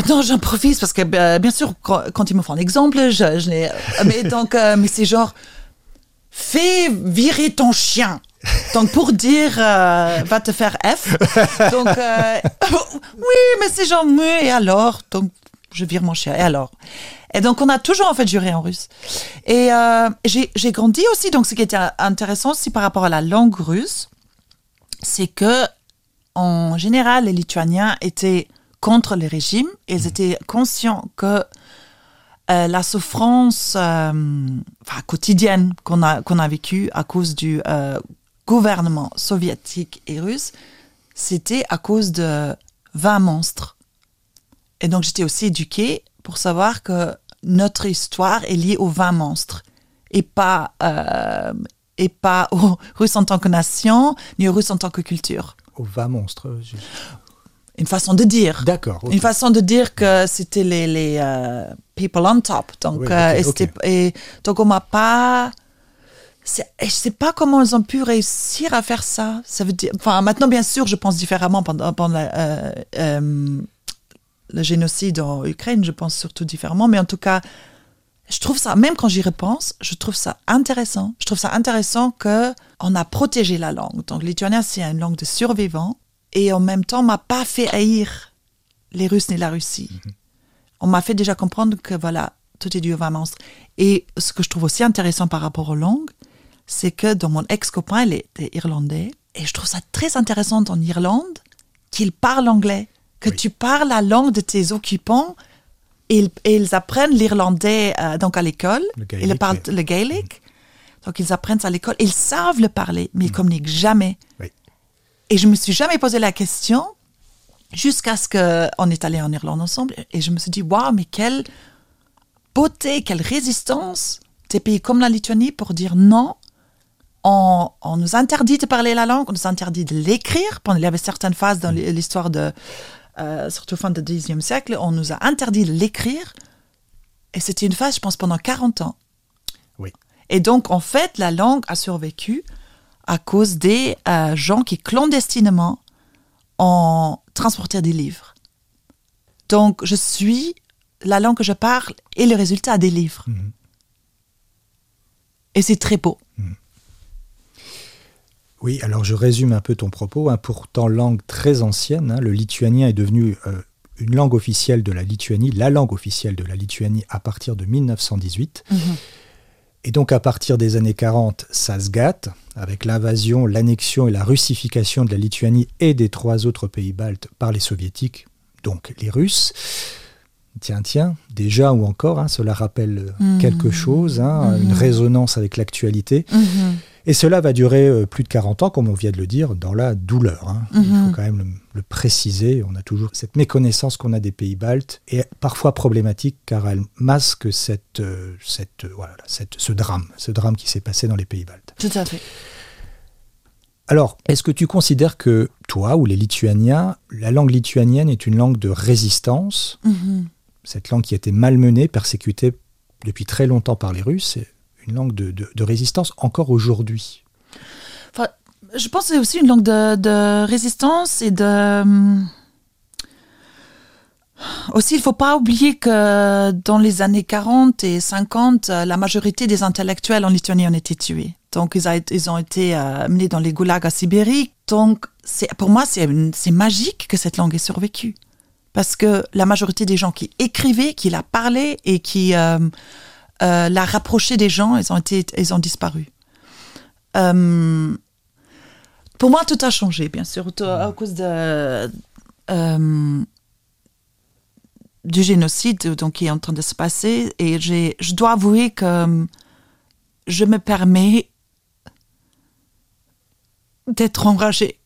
S3: maintenant, j'improvise parce que, euh, bien sûr, quand, ils me font un exemple, je, je l'ai- Mais donc, euh, mais c'est genre, fais virer ton chien. Donc, pour dire, euh, va te faire F. Donc, euh, oui, mais c'est genre, oui, et alors? Donc, je vire mon chien, et alors? Et donc, on a toujours, en fait, juré en russe. Et euh, j'ai grandi aussi, donc, ce qui était intéressant aussi par rapport à la langue russe, c'est que en général, les Lituaniens étaient contre le régime. Ils étaient conscients que euh, la souffrance euh, quotidienne qu'on a, vécue à cause du euh, gouvernement soviétique et russe, c'était à cause de 20 monstres. Et donc j'étais aussi éduquée pour savoir que notre histoire est liée aux 20 monstres et pas, et pas aux Russes en tant que nation, ni aux Russes en tant que culture.
S2: Au va monstre. je-
S3: Une façon de dire.
S2: D'accord.
S3: Une façon de dire que c'était les, les euh, people on top. Donc,
S2: Oui,
S3: euh,
S2: ok,
S3: et donc on m'a pas. et Je sais pas comment ils ont pu réussir à faire ça. Ça veut dire. Enfin, maintenant, bien sûr, je pense différemment pendant, pendant la, euh, euh, le génocide en Ukraine. Je pense surtout différemment, mais en tout cas, je trouve ça, même quand j'y repense, je trouve ça intéressant. Je trouve ça intéressant que on a protégé la langue. Donc, lituanien, c'est une langue de survivants. Et en même temps, on m'a pas fait haïr les Russes ni la Russie. On m'a fait déjà comprendre que voilà, tout est dû au vin monstre. Et ce que je trouve aussi intéressant par rapport aux langues, c'est que dans mon ex-copain, il était irlandais. Et je trouve ça très intéressant en Irlande qu'il parle anglais. Que
S2: Oui.
S3: tu parles la langue de tes occupants. Et ils, et ils apprennent l'irlandais euh, donc à l'école.
S2: Le
S3: Ils parlent le gaélique. Donc ils apprennent ça à l'école. Ils savent le parler, mais ils communiquent jamais.
S2: Oui.
S3: Et je me suis jamais posé la question jusqu'à ce qu'on est allé en Irlande ensemble. Et je me suis dit, waouh, mais quelle beauté, quelle résistance des pays comme la Lituanie pour dire non. On, on nous interdit de parler la langue, on nous interdit de l'écrire. Pendant- Il y avait certaines phases dans l'histoire de, euh, surtout fin du Xe siècle, on nous a interdit de l'écrire. Et c'était une phase, je pense, pendant 40 ans.
S2: Oui.
S3: Et donc, en fait, la langue a survécu à cause des euh, gens qui clandestinement ont transporté des livres. Donc, je suis la langue que je parle et le résultat des livres.
S2: Mhm.
S3: Et c'est très beau.
S2: Oui, alors je résume un peu ton propos. hein. Pourtant, langue très ancienne, hein, le lituanien est devenu euh, une langue officielle de la Lituanie, la langue officielle de la Lituanie à partir de 1918. Et donc à partir des années 40, ça se gâte, avec l'invasion, l'annexion et la russification de la Lituanie et des trois autres pays baltes par les soviétiques, donc les Russes. Tiens, tiens, déjà ou encore, hein, cela rappelle
S3: Mhm.
S2: quelque chose, hein, une résonance avec l'actualité.
S3: Mhm.
S2: Et cela va durer euh, plus de 40 ans, comme on vient de le dire, dans la douleur. hein. Il
S3: Mhm.
S2: faut quand même le, le préciser. On a toujours cette méconnaissance qu'on a des pays baltes, et parfois problématique, car elle masque cette, euh, cette, euh, voilà, cette, ce drame, ce drame qui s'est passé dans les pays baltes.
S3: Tout à fait.
S2: Alors, est-ce que tu considères que toi ou les Lituaniens, la langue lituanienne est une langue de résistance,
S3: Mhm.
S2: cette langue qui a été malmenée, persécutée depuis très longtemps par les Russes, une langue de, de- résistance encore aujourd'hui
S3: Enfin, je pense que c'est aussi une langue de, résistance et de. hum, Aussi, il ne faut pas oublier que dans les années 40 et 50, euh, la majorité des intellectuels en Lituanie ont été tués. Donc, ils, ont été euh, menés dans les goulags à Sibérie. Donc, pour moi, c'est magique que cette langue ait survécu. Parce que la majorité des gens qui écrivaient, qui la parlaient et qui euh, euh, la rapprochaient des gens, ils ont, été, ils ont disparu. Euh, pour moi, tout a changé, bien sûr, à cause de, euh, du génocide donc, qui est en train de se passer. Et je dois avouer que je me permets d'être enragée.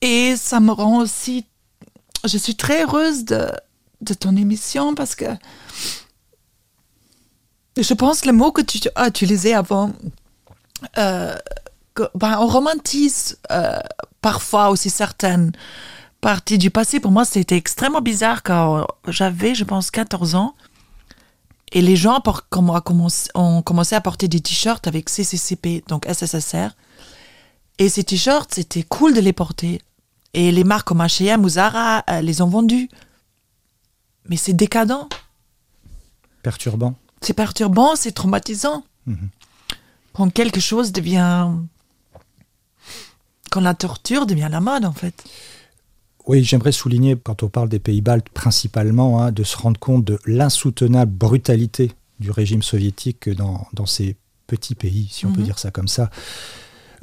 S3: Et ça me rend aussi... Je suis très heureuse de, de ton émission parce que je pense que le mot que tu as utilisé avant, euh, ben, on romantise euh, parfois aussi certaines parties du passé. Pour moi, c'était extrêmement bizarre quand j'avais, je pense, 14 ans. Et les gens commencé- ont commencé à porter des t-shirts avec CCCP, donc SSSR. Et ces t-shirts, c'était cool de les porter. Et les marques comme H&M ou Zara euh, les ont vendus. Mais c'est décadent.
S2: Perturbant
S3: C'est perturbant, c'est traumatisant.
S2: Mhm.
S3: Quand quelque chose devient. Quand la torture devient la mode, en fait.
S2: Oui, j'aimerais souligner, quand on parle des pays baltes principalement, hein, de se rendre compte de l'insoutenable brutalité du régime soviétique dans, dans ces petits pays, si on peut
S3: Mhm.
S2: dire ça comme ça,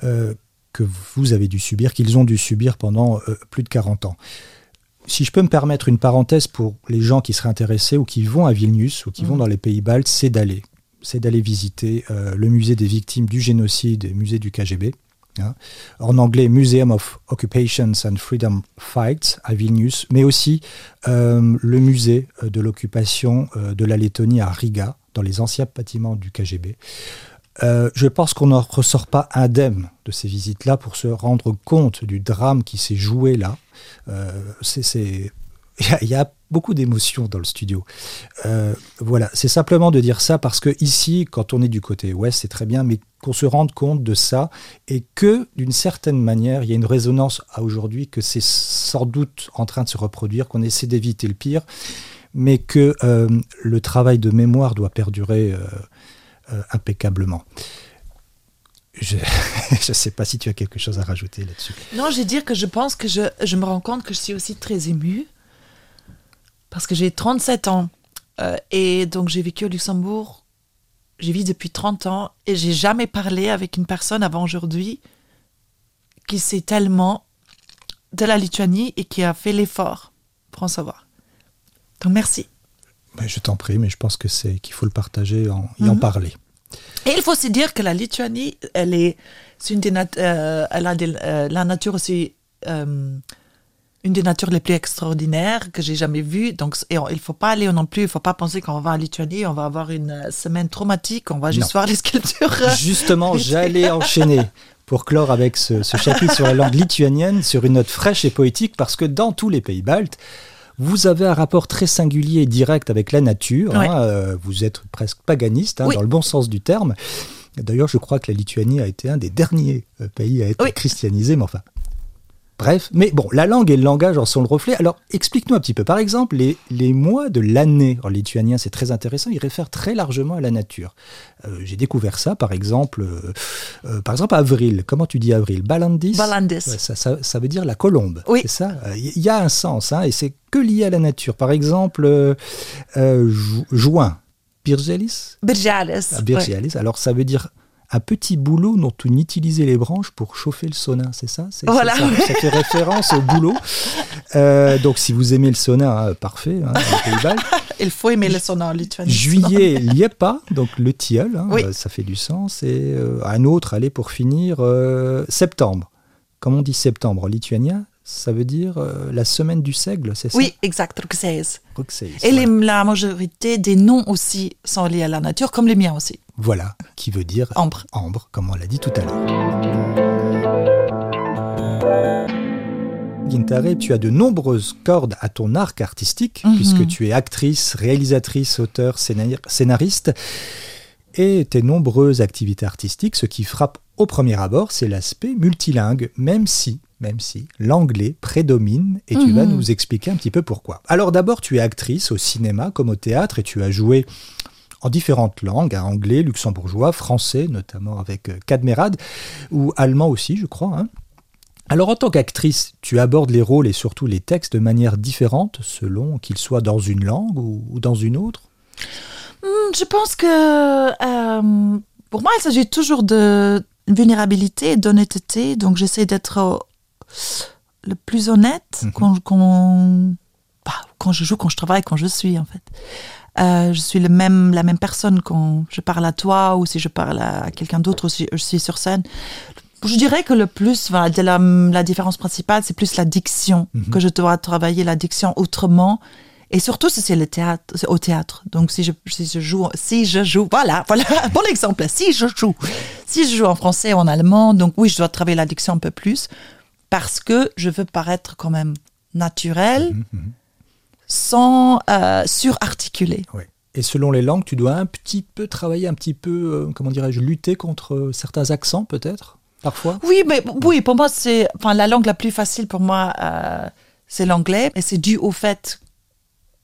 S2: euh, que vous avez dû subir, qu'ils ont dû subir pendant euh, plus de 40 ans. Si je peux me permettre une parenthèse pour les gens qui seraient intéressés ou qui vont à Vilnius ou qui vont
S3: Mhm.
S2: dans les pays baltes, c'est d'aller. C'est d'aller visiter euh, le musée des victimes du génocide et musée du KGB. hein. En anglais, Museum of Occupations and Freedom Fights à Vilnius, mais aussi euh, le musée euh, de l'occupation de la Lettonie à Riga, dans les anciens bâtiments du KGB. Euh, je pense qu'on n'en ressort pas indemne de ces visites-là pour se rendre compte du drame qui s'est joué là. Euh, Il y, a- beaucoup d'émotions dans le studio. Euh, c'est simplement de dire ça parce que ici, quand on est du côté ouest, c'est très bien, mais qu'on se rende compte de ça et que, d'une certaine manière, il y a une résonance à aujourd'hui, que c'est sans doute en train de se reproduire, qu'on essaie d'éviter le pire, mais que euh, le travail de mémoire doit perdurer impeccablement. Je ne sais pas si tu as quelque chose à rajouter là-dessus.
S3: Non, je vais dire que je pense que je, je me rends compte que je suis aussi très émue. Parce que j'ai 37 ans. euh, et donc, j'ai vécu au Luxembourg. J'ai vécu depuis 30 ans. Et j'ai jamais parlé avec une personne avant aujourd'hui qui sait tellement de la Lituanie et qui a fait l'effort pour en savoir. Donc, merci.
S2: Ben, je t'en prie, mais je pense que c'est qu'il faut le partager en, et en
S3: Mhm.
S2: parler.
S3: Et il faut aussi dire que la Lituanie, elle est, une des nat- euh, elle a des- euh, la nature aussi, euh, une des natures les plus extraordinaires que j'ai jamais vues. Donc, et on- il faut pas aller non plus, il faut pas penser qu'on va en Lituanie, on va avoir une euh, semaine traumatique, on va juste
S2: Non.
S3: voir les sculptures.
S2: Justement, j'allais enchaîner pour clore avec ce, ce chapitre sur la langue lituanienne sur une note fraîche et poétique parce que dans tous les pays baltes, vous avez un rapport très singulier et direct avec la nature.
S3: Ouais.
S2: hein, euh, vous êtes presque paganiste, hein,
S3: Oui.
S2: dans le bon sens du terme. D'ailleurs, je crois que la Lituanie a été un des derniers euh, pays à être
S3: Oui.
S2: christianisé, mais enfin. Bref, mais bon, la langue et le langage en sont le reflet. Alors, explique-nous un petit peu. Par exemple, les, les mois de l'année en lituanien, c'est très intéressant. Ils réfèrent très largement à la nature. Euh, J'ai découvert ça, par exemple, euh, euh, par exemple, avril. Comment tu dis avril? Balandis?
S3: Balandis.
S2: Ouais, ça, ça- ça veut dire la colombe.
S3: Oui.
S2: C'est ça? Il y, a un sens, hein, et c'est que lié à la nature. Par exemple, ju- juin. Birgelis?
S3: Birgelis.
S2: Ah. Alors ça veut dire un petit boulot dont on utilisait les branches pour chauffer le sauna, c'est ça? C'est- c'est
S3: Voilà.
S2: ça, ça fait référence au boulot. Euh, donc si vous aimez le sauna, hein, parfait, hein.
S3: Il faut aimer le sauna en Lituanie.
S2: Juillet, Liepa, donc le tilleul, hein,
S3: Oui.
S2: euh, ça fait du sens. Et euh, un autre, allez, pour finir, euh, septembre. Comme on dit septembre en lituanien, ça veut dire euh, la semaine du seigle, c'est ça?
S3: Oui, exact, Ruxeis. Et les- la majorité des noms aussi sont liés à la nature, comme les miens aussi.
S2: Voilà, qui veut dire
S3: Ambre.
S2: ambre, comme on l'a dit tout à l'heure. Gintare, tu as de nombreuses cordes à ton arc artistique,
S3: Mhm.
S2: puisque tu es actrice, réalisatrice, auteur, scénar- scénariste. Et tes nombreuses activités artistiques, ce qui frappe au premier abord, c'est l'aspect multilingue, même si, même si l'anglais prédomine, et tu
S3: Mhm.
S2: vas nous expliquer un petit peu pourquoi. Alors d'abord, tu es actrice au cinéma comme au théâtre, et tu as joué en différentes langues, hein, anglais, luxembourgeois, français, notamment avec euh, Cadmerade, ou allemand aussi, je crois. hein. Alors en tant qu'actrice, tu abordes les rôles et surtout les textes de manière différente, selon qu'ils soient dans une langue ou, ou dans une autre?
S3: Hmm, Je pense que euh, pour moi, il s'agit toujours de vulnérabilité et d'honnêteté. Donc, j'essaie d'être le plus honnête
S2: Mhm.
S3: quand, quand, bah, quand je joue, quand je travaille, quand je suis, en fait. Euh, je suis le même, la même personne quand je parle à toi ou si je parle à quelqu'un d'autre si je suis sur scène. Je dirais que le plus, voilà, de la, la différence principale, c'est plus la diction,
S2: Mhm.
S3: que je dois travailler la diction autrement. Et surtout si c'est le théâtre, c'est au théâtre. Donc si je, si je joue, si je joue, voilà, voilà, bon exemple. Si je joue, si je joue en français ou en allemand, donc oui, je dois travailler la diction un peu plus parce que je veux paraître quand même naturel,
S2: Mhm, mhm.
S3: Sans euh, surarticuler.
S2: Ouais. Et selon les langues, tu dois un petit peu travailler, un petit peu, euh, comment dirais-je, lutter contre euh, certains accents peut-être, parfois?
S3: Oui, mais oui, pour moi, c'est, enfin, la langue la plus facile pour moi, euh, c'est l'anglais, et c'est dû au fait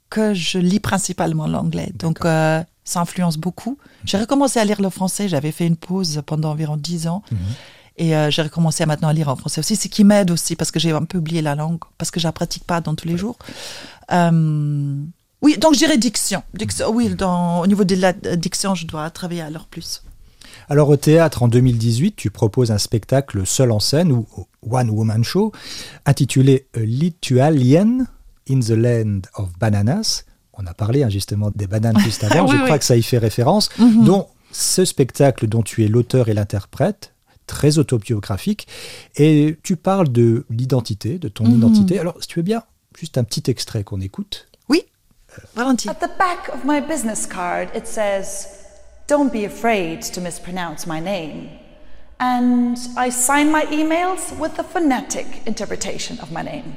S3: que je lis principalement l'anglais. Donc, euh, ça influence beaucoup. J'ai recommencé à lire le français. J'avais fait une pause pendant environ dix ans.
S2: Mhm.
S3: Et euh, j'ai recommencé à maintenant à lire en français aussi, ce qui m'aide aussi parce que j'ai un peu oublié la langue, parce que je la pratique pas dans tous les jours. Euh, oui, donc je dirais diction. Diction- oui, dans, au niveau de la euh, diction, je dois travailler alors plus.
S2: Alors au théâtre, en 2018, tu proposes un spectacle seul en scène ou One Woman Show intitulé A Lituanian in the Land of Bananas. On a parlé hein, justement des bananes juste avant,
S3: Oui,
S2: je
S3: oui.
S2: crois que ça y fait référence.
S3: Mhm.
S2: dont ce spectacle dont tu es l'auteur et l'interprète, très autobiographique, et tu parles de l'identité, de ton
S3: Mhm.
S2: identité. Alors si tu veux bien, juste un petit extrait qu'on écoute.
S3: Oui, volontiers.
S4: At the back of my business card, it says, Don't be afraid to mispronounce my name. And I sign my emails with the phonetic interpretation of my name.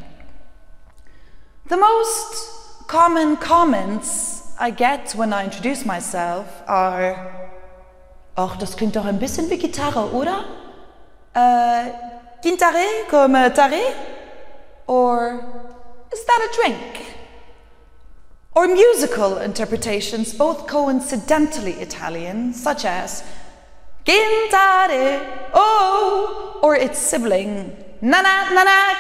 S4: The most common comments I get when I introduce myself are, Ach, das klingt doch ein bisschen wie Gitarre, oder? Äh, Gitarre comme taré? Or, is that a drink? or musical interpretations, both coincidentally Italian, such as Gintare, oh, or its sibling, Nana Nana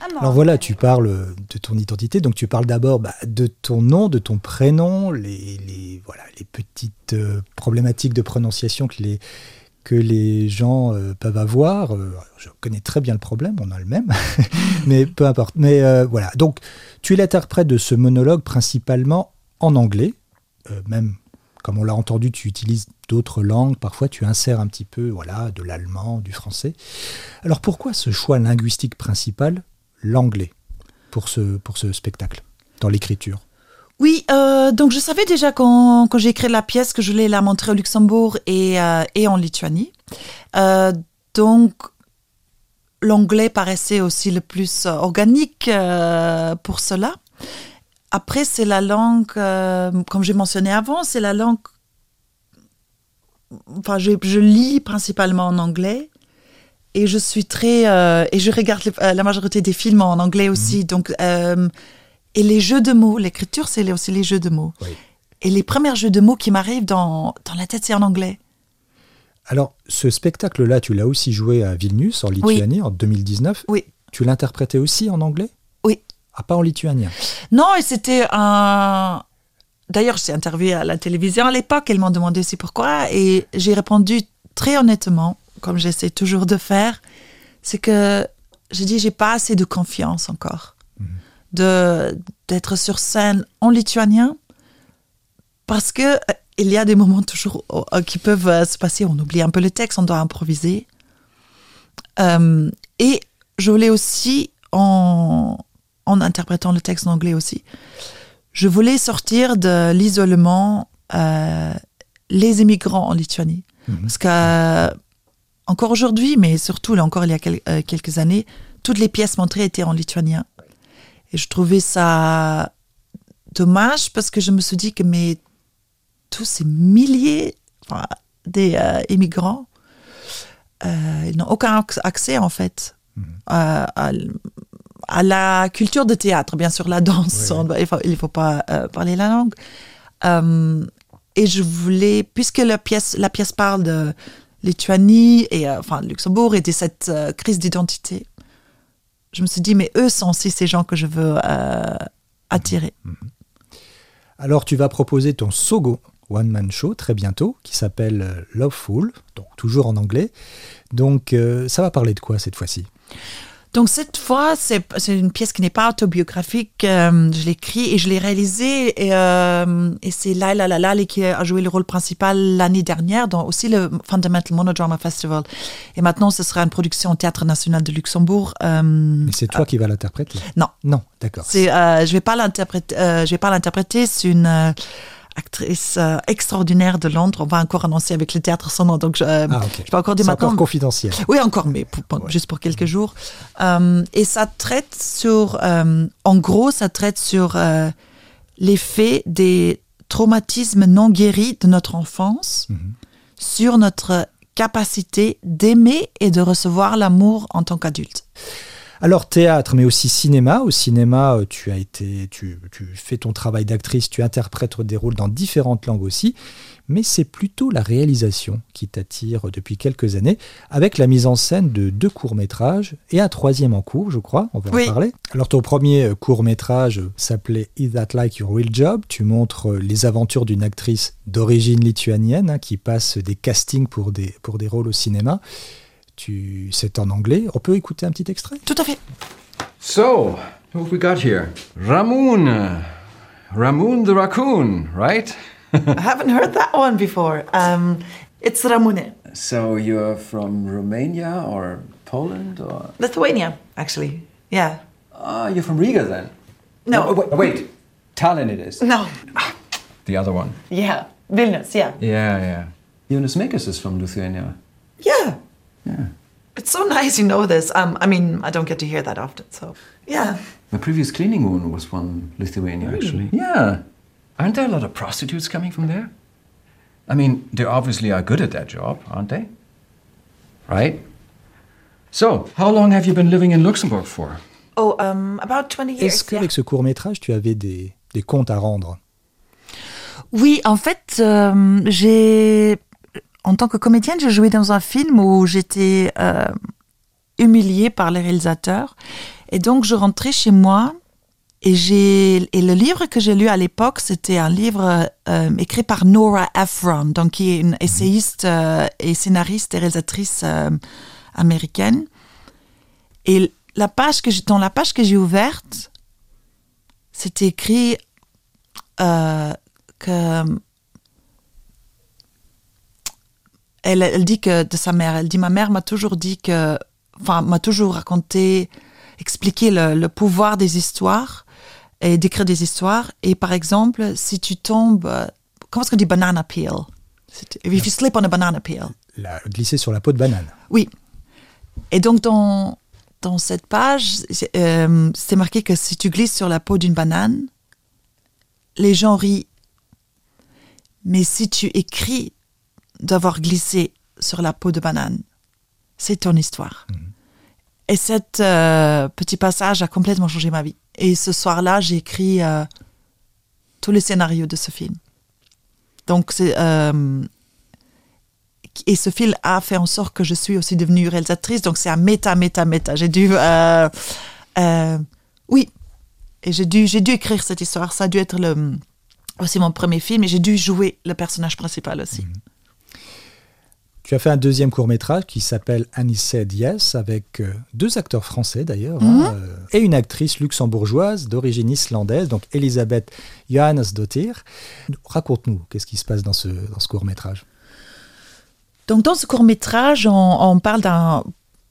S4: And
S2: Alors voilà, tu parles de ton identité, donc tu parles d'abord bah, de ton nom, de ton prénom, les, voilà, petites euh, problématiques de prononciation que les, gens euh, peuvent avoir. Euh, je connais très bien le problème, on a le même, mais peu importe. Mais voilà, donc tu es l'interprète de ce monologue principalement en anglais, même comme on l'a entendu, tu utilises d'autres langues, parfois tu insères un petit peu voilà, de l'allemand, du français. Alors pourquoi ce choix linguistique principal, l'anglais, pour ce, pour ce spectacle, dans l'écriture
S3: Oui, euh, donc je savais déjà quand, quand j'ai écrit la pièce que je voulais la montrer au Luxembourg et, euh, et en Lituanie. Euh, donc l'anglais paraissait aussi le plus organique pour cela. Après, c'est la langue, comme j'ai mentionné avant, c'est la langue. Enfin, je, je lis principalement en anglais et je suis très. euh, et je regarde les- euh, la majorité des films en anglais aussi. Donc, euh, et les jeux de mots, l'écriture, c'est aussi les jeux de mots.
S2: Oui.
S3: Et les premiers jeux de mots qui m'arrivent dans, dans la tête, c'est en anglais.
S2: Alors, ce spectacle-là, tu l'as aussi joué à Vilnius, en Lituanie, en 2019.
S3: Oui.
S2: Tu l'interprétais aussi en anglais?
S3: Oui.
S2: Ah, pas en lituanien?
S3: Non, et c'était un, d'ailleurs, j'ai interviewé à la télévision à l'époque, elles m'ont demandé aussi pourquoi, et j'ai répondu très honnêtement, comme j'essaie toujours de faire, c'est que j'ai dit j'ai pas assez de confiance encore de d'être sur scène en lituanien parce que euh, il y a des moments toujours euh, qui peuvent euh, se passer, on oublie un peu le texte, on doit improviser. Euh, et je voulais aussi, en, en interprétant le texte en anglais aussi, je voulais sortir de l'isolement euh, les immigrants en Lituanie. Parce que, encore aujourd'hui, mais surtout là encore il y a quel- euh, quelques années, toutes les pièces montrées étaient en lituanien. Et je trouvais ça dommage parce que je me suis dit que mais tous ces milliers enfin, des euh, immigrants, euh, ils n'ont aucun ac- accès en fait à, à la culture de théâtre, bien sûr la danse, il faut, il faut pas parler la langue. Et je voulais, puisque la pièce, la pièce parle de Lituanie et euh, enfin Luxembourg de cette euh, crise d'identité, je me suis dit mais eux sont aussi ces gens que je veux euh, attirer.
S2: Alors tu vas proposer ton Sogo One Man Show très bientôt, qui s'appelle Loveful, donc toujours en anglais. Donc ça va parler de quoi cette fois-ci?
S3: Donc cette fois, c'est une pièce qui n'est pas autobiographique. euh, je l'ai écrit et je l'ai réalisé. Et, euh, et c'est Laila Lalali qui a joué le rôle principal l'année dernière dans aussi le Fundamental Monodrama Festival. Et maintenant, ce sera une production au Théâtre National de Luxembourg. euh,
S2: Mais c'est toi qui vas l'interpréter?
S3: Non,
S2: Non, d'accord.
S3: c'est, euh, je vais pas l'interpréter. euh, je vais pas l'interpréter. C'est une euh, actrice euh, extraordinaire de Londres. On va encore annoncer avec le théâtre son nom. Donc, je, euh,
S2: Ah, ok.
S3: je peux encore dire maintenant.
S2: encore confidentiel.
S3: Oui, encore, mais pour- pour- juste pour quelques jours. Euh, et ça traite sur, euh, en gros, ça traite sur l'effet des traumatismes non guéris de notre enfance sur notre capacité d'aimer et de recevoir l'amour en tant qu'adulte.
S2: Alors théâtre, mais aussi cinéma. Au cinéma, euh, tu as été, tu, tu fais ton travail d'actrice, tu interprètes des rôles dans différentes langues aussi. Mais c'est plutôt la réalisation qui t'attire depuis quelques années, avec la mise en scène de deux courts métrages et un troisième en cours, je crois. On va
S3: Oui.
S2: en parler. Alors ton premier court métrage s'appelait Is That Like Your Real Job? Tu montres euh, les aventures d'une actrice d'origine lituanienne hein, qui passe des castings pour des pour des rôles au cinéma. Tu, c'est en anglais. On peut écouter un petit extrait
S3: Tout à fait.
S5: So, who have we got here? Ramoon. uh, Ramoon the raccoon, right?
S3: I haven't heard that one before. Um, it's Ramune.
S5: So you're from Romania or Poland or?
S3: Lithuania, actually. Yeah.
S5: Ah, you're from Riga then?
S3: No.
S5: Oh, wait, wait. Tallinn it is.
S3: No.
S5: The other one.
S3: Yeah. Vilnius, yeah.
S5: Yeah, yeah. Jonas Mekas is from Lithuania.
S3: Yeah.
S5: Yeah.
S3: It's so nice you know this. Um, I mean, I don't get to hear that often, so yeah.
S5: My previous cleaning woman was from Lithuania, actually. Yeah. Aren't there a lot of prostitutes coming from there? I mean, they obviously are good at their job, aren't they? Right? So, how long have you been living in Luxembourg for?
S3: Oh, um, about 20 years.
S2: Est-ce qu'avec ce court métrage, tu avais des, des comptes à rendre
S3: Oui, en fait, euh, j'ai, en tant que comédienne, j'ai joué dans un film où j'étais euh, humiliée par les réalisateurs. Et donc, je rentrais chez moi et, et le livre que j'ai lu à l'époque, c'était un livre euh, écrit par Nora Ephron, donc qui est une essayiste euh, et scénariste et réalisatrice américaine. Et la page que dans la page que j'ai ouverte, c'était écrit que elle, elle dit que de sa mère, elle dit ma mère m'a toujours dit que, enfin m'a toujours raconté, expliqué le, le pouvoir des histoires et d'écrire des histoires. Et par exemple, si tu tombes, euh, comment est-ce qu'on dit banana peel? If you slip on a banana peel.
S2: La, Glisser sur la peau de banane.
S3: Oui. Et donc, dans, dans cette page, euh, c'est marqué que si tu glisses sur la peau d'une banane, les gens rient. Mais si tu écris d'avoir glissé sur la peau de banane, c'est ton histoire. Et cet euh, petit passage a complètement changé ma vie. Et ce soir-là, j'ai écrit euh, tous les scénarios de ce film. Donc, c'est. euh, et ce film a fait en sorte que je suis aussi devenue réalisatrice. Donc c'est un méta, méta, méta. J'ai dû, oui, et j'ai dû, j'ai dû écrire cette histoire. Ça a dû être le, aussi mon premier film et j'ai dû jouer le personnage principal aussi.
S2: Mhm. Tu as fait un deuxième court métrage qui s'appelle Annie Said Yes, avec euh, deux acteurs français d'ailleurs,
S3: Mhm.
S2: hein, euh, et une actrice luxembourgeoise d'origine islandaise, donc Elisabeth Johannesdottir. Raconte-nous, qu'est-ce qui se passe dans ce, dans ce court métrage
S3: Donc dans ce court métrage, on, on parle d'un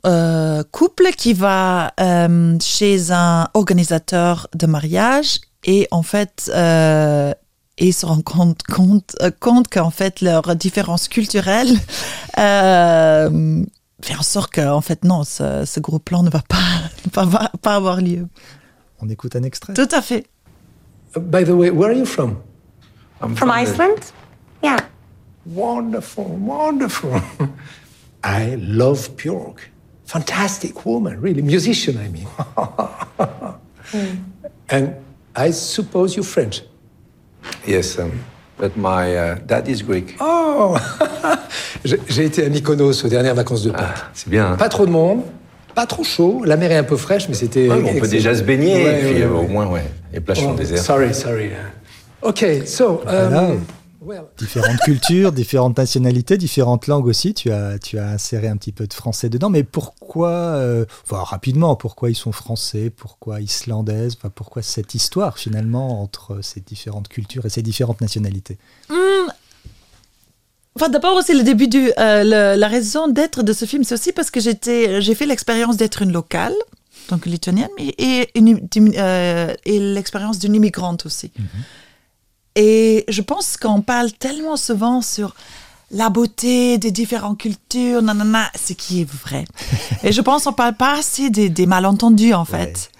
S3: euh, couple qui va euh, chez un organisateur de mariage et en fait, euh, ils se rendent compte, compte, euh, compte qu'en fait leurs différences culturelles euh, fait en sorte qu'en fait non, ce, ce gros plan ne va pas, pas, va- pas avoir lieu.
S2: On écoute un extrait
S3: Tout à fait.
S6: Uh, By the way, where are you from?
S7: From Iceland? Yeah.
S6: Wonderful, wonderful. I love Björk. Fantastic woman, really. Musician, I mean. And I suppose you're French.
S8: Yes, um, but my uh, dad is Greek.
S6: Oh J'ai été à Mykonos aux dernières vacances de Pâques.
S8: Ah, c'est bien. hein.
S6: Pas trop de monde, pas trop chaud. La mer est un peu fraîche, mais c'était.
S8: Ouais, on peut déjà se baigner,
S6: Ouais,
S8: et puis
S6: ouais,
S8: euh, au moins, ouais, les plages sont
S6: Oh,
S8: désertes.
S6: Sorry, sorry. OK, so. um,
S2: Voilà. Différentes cultures, différentes nationalités, différentes langues aussi. Tu as, tu as inséré un petit peu de français dedans. Mais pourquoi, euh, enfin rapidement, pourquoi ils sont français, pourquoi islandaises, enfin, pourquoi cette histoire finalement entre ces différentes cultures et ces différentes nationalités?
S3: Enfin, d'abord aussi le début du, euh, le- la raison d'être de ce film, c'est aussi parce que j'étais, j'ai fait l'expérience d'être une locale, donc lituanienne, mais et, une- d'une- euh, et l'expérience d'une immigrante aussi. Et je pense qu'on parle tellement souvent sur la beauté des différentes cultures, nanana, ce qui est vrai. et je pense qu'on parle pas assez des, des malentendus en fait.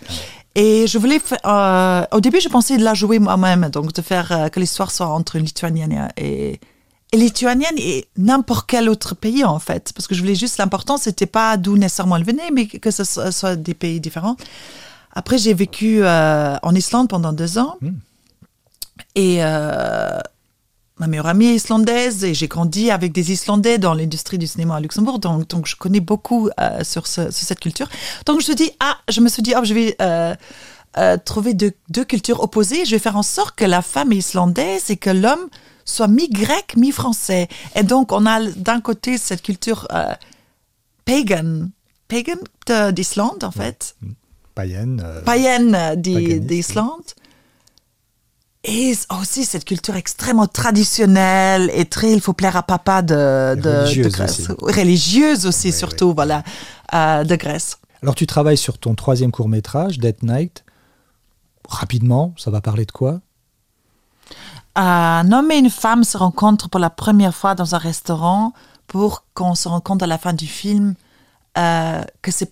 S3: Et je voulais, euh, au début, je pensais de la jouer moi-même, donc de faire euh, que l'histoire soit entre une lituanienne et, et lituanienne et n'importe quel autre pays en fait, parce que je voulais juste l'important, c'était pas d'où nécessairement elle venait, mais que ce soit, soit des pays différents. Après, j'ai vécu euh, en Islande pendant deux ans. Et euh, ma meilleure amie est islandaise et j'ai grandi avec des Islandais dans l'industrie du cinéma à Luxembourg, donc, donc je connais beaucoup euh, sur, ce- sur cette culture. Donc je, me suis dit, ah, je me suis dit, oh, je vais euh, trouver deux, deux cultures opposées. Je vais faire en sorte que la femme est islandaise et que l'homme soit mi-grec, mi-français. Et donc on a d'un côté cette culture pagan, pagan de- d'Islande en fait
S2: Païenne
S3: païenne d'Islande. Et aussi cette culture extrêmement traditionnelle et très il faut plaire à papa de, de, de Grèce.
S2: aussi.
S3: Religieuse aussi, surtout, voilà, euh, de Grèce.
S2: Alors tu travailles sur ton troisième court métrage, Dead Night. Rapidement, ça va parler de quoi?
S3: Un homme et une femme se rencontrent pour la première fois dans un restaurant pour qu'on se rende compte à la fin du film euh, que c'est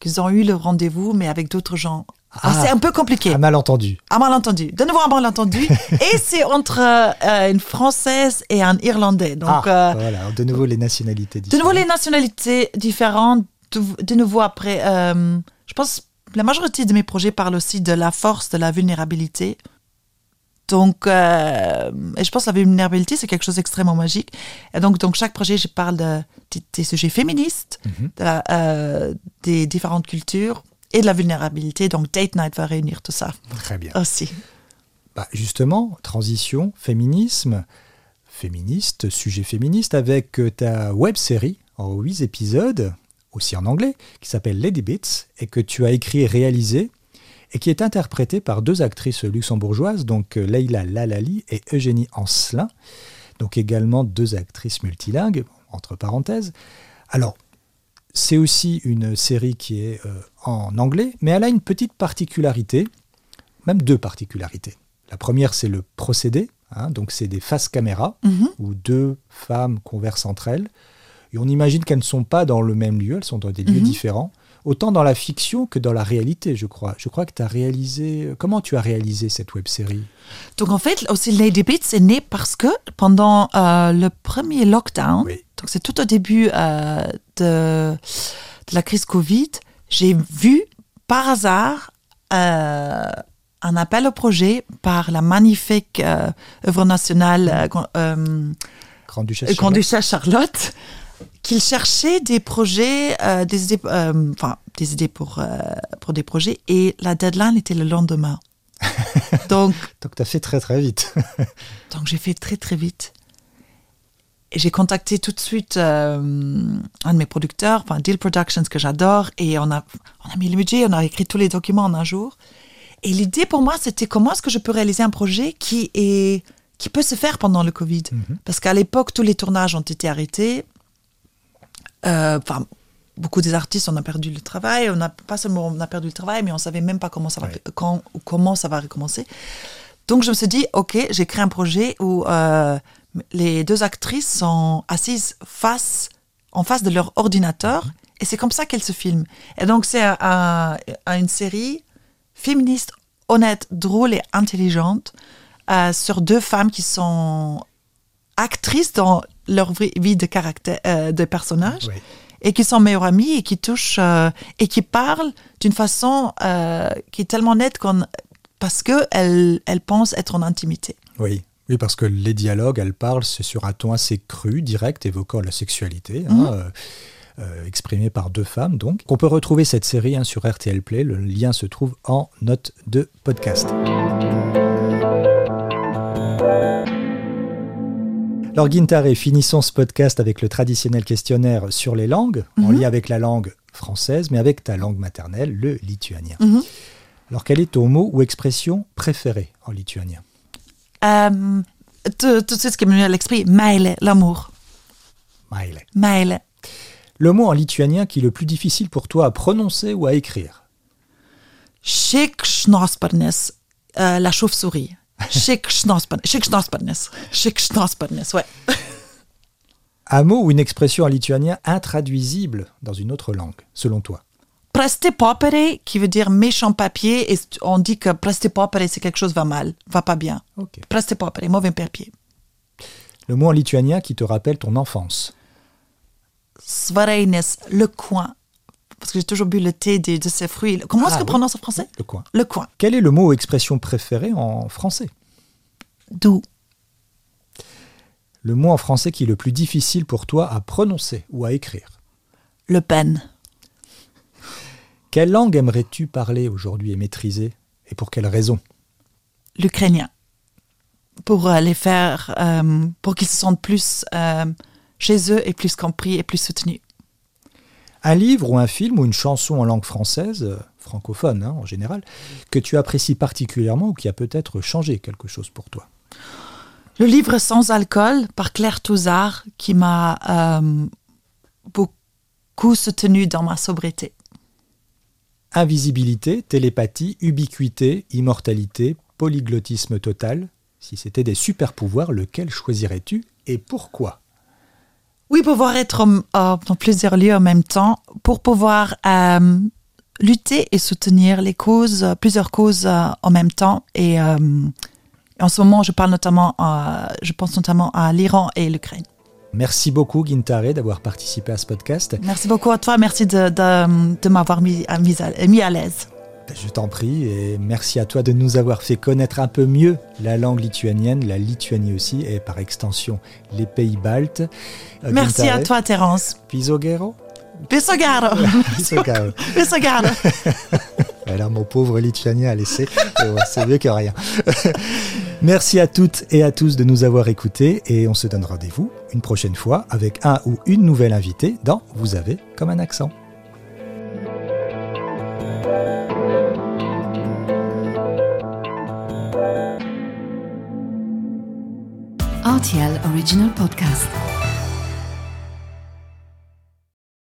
S3: qu'ils ont eu le rendez-vous mais avec d'autres gens.
S2: Ah.
S3: c'est un peu compliqué.
S2: Un malentendu.
S3: Un malentendu. De nouveau un malentendu. et c'est entre euh, une Française et un Irlandais. Donc,
S2: ah,
S3: euh,
S2: voilà, de nouveau les nationalités
S3: de
S2: différentes.
S3: nouveau les nationalités différentes. De, de nouveau après, euh, je pense la majorité de mes projets parlent aussi de la force, de la vulnérabilité. Donc, euh, et je pense que la vulnérabilité, c'est quelque chose d'extrêmement magique. Et donc, donc, chaque projet, je parle de, des, des sujets féministes,
S2: Mhm.
S3: de la- euh, des différentes cultures et de la vulnérabilité. Donc, Date Night va réunir tout ça
S2: Très bien.
S3: aussi.
S2: Bah, justement, transition, féminisme, féministe, sujet féministe, avec euh, ta web série en huit épisodes, aussi en anglais, qui s'appelle Lady Bits, et que tu as écrit et réalisé, et qui est interprétée par deux actrices luxembourgeoises, donc euh, Leila Lalali et Eugénie Ancelin, donc également deux actrices multilingues, entre parenthèses. Alors, c'est aussi une série qui est euh, en anglais, mais elle a une petite particularité, même deux particularités. La première, c'est le procédé. hein, donc, c'est des faces caméra
S3: Mhm.
S2: où deux femmes conversent entre elles. Et on imagine qu'elles ne sont pas dans le même lieu, elles sont dans des lieux
S3: Mhm.
S2: différents. Autant dans la fiction que dans la réalité, je crois. Je crois que tu as réalisé. Comment tu as réalisé cette web série
S3: Donc en fait, aussi Lady Beats est né parce que pendant euh, le premier lockdown,
S2: Oui.
S3: Donc c'est tout au début euh, de, de la crise Covid, j'ai vu par hasard euh, un appel au projet par la magnifique euh, œuvre nationale grand-
S2: Grand-Duchesse
S3: Grand
S2: Charlotte
S3: Charlotte, qu'il cherchait des projets, des idées, enfin des idées pour pour des projets, et la deadline était le lendemain. donc,
S2: Donc, tu as fait très très vite.
S3: donc j'ai fait très très vite. Et j'ai contacté tout de suite euh, un de mes producteurs, enfin Deal Productions que j'adore, et on a, on a mis le budget, on a écrit tous les documents en un jour. Et l'idée pour moi, c'était comment est-ce que je peux réaliser un projet qui est qui peut se faire pendant le Covid. Parce qu'à l'époque, tous les tournages ont été arrêtés. Euh, Enfin, beaucoup des artistes, on a perdu le travail. On a pas seulement on a perdu le travail, mais on savait même pas comment ça va,
S2: Ouais.
S3: quand ou comment ça va recommencer. Donc je me suis dit, ok, j'ai créé un projet où euh, les deux actrices sont assises face, en face de leur ordinateur, et c'est comme ça qu'elles se filment. Et donc c'est un- une série féministe, honnête, drôle et intelligente euh, sur deux femmes qui sont actrices dans leur vie de caractère, euh, de personnage,
S2: Oui.
S3: et qui sont meilleures amies et qui touchent euh, et qui parlent d'une façon qui est tellement nette qu'on parce que elles, elles pensent être en intimité.
S2: Oui. Oui, parce que les dialogues, elles parlent, c'est sur un ton assez cru, direct, évoquant la sexualité, hein,
S3: Mhm.
S2: euh, euh, exprimée par deux femmes. Donc, on peut retrouver cette série hein, sur RTL Play. Le lien se trouve en note de podcast. Alors, Guintare, finissons ce podcast avec le traditionnel questionnaire sur les langues, en
S3: Mhm.
S2: lien avec la langue française, mais avec ta langue maternelle, le lituanien.
S3: Mhm.
S2: Alors, quel est ton mot ou expression préférée en lituanien?
S3: Euh, tout, tout de suite, ce qui me vient à l'esprit, meile, l'amour.
S2: Maile.
S3: Meile.
S2: Le mot en lituanien qui est le plus difficile pour toi à prononcer ou à écrire
S3: Šikšnosparnis, euh, la chauve-souris. Šikšnosparnis, Šikšnosparnis, Šikšnosparnis, ouais.
S2: Un mot ou une expression en lituanien intraduisible dans une autre langue, selon toi
S3: Preste popere, qui veut dire méchant papier, et on dit que preste popere, c'est quelque chose va mal, va pas bien.
S2: Ok.
S3: Preste popere, mauvais papier.
S2: Le mot en lituanien qui te rappelle ton enfance
S3: Svareines, le coin. Parce que j'ai toujours bu le thé de, de ces fruits. Comment est-ce
S2: Ah
S3: qu'on
S2: oui.
S3: prononce en français?
S2: Le coin.
S3: Le coin.
S2: Quel est le mot ou expression préférée en français?
S3: Doux.
S2: Le mot en français qui est le plus difficile pour toi à prononcer ou à écrire
S3: Le pen.
S2: Quelle langue aimerais-tu parler aujourd'hui et maîtriser? Et pour quelle raison?
S3: L'ukrainien. Pour euh, les faire, euh, pour qu'ils se sentent plus euh, chez eux et plus compris et plus soutenus.
S2: Un livre ou un film ou une chanson en langue française, francophone hein, en général, que tu apprécies particulièrement ou qui a peut-être changé quelque chose pour toi?
S3: Le livre Sans alcool par Claire Touzard qui m'a euh, beaucoup soutenu dans ma sobriété.
S2: Invisibilité, télépathie, ubiquité, immortalité, polyglottisme total. Si c'était des super pouvoirs, lequel choisirais-tu et pourquoi?
S3: Oui, pouvoir être euh, dans plusieurs lieux en même temps pour pouvoir euh, lutter et soutenir les causes, plusieurs causes euh, en même temps. Et euh, en ce moment, je parle notamment, je pense notamment à l'Iran et l'Ukraine.
S2: Merci beaucoup, Guintare, d'avoir participé à ce podcast.
S3: Merci beaucoup à toi, merci de, de, de m'avoir mis, à- mis à, mis à l'aise.
S2: Je t'en prie et merci à toi de nous avoir fait connaître un peu mieux la langue lituanienne, la Lituanie aussi et par extension les pays baltes. Euh,
S3: Merci à toi, Terence.
S2: Pisogero
S3: Bisogaro.
S2: Pisogaro.
S3: Bisogaro.
S2: Alors mon pauvre lituanien a laissé, bon, c'est mieux que rien. Merci à toutes et à tous de nous avoir écoutés et on se donne rendez-vous une prochaine fois avec un ou une nouvelle invitée dans Vous avez comme un accent.
S1: RTL Original Podcast.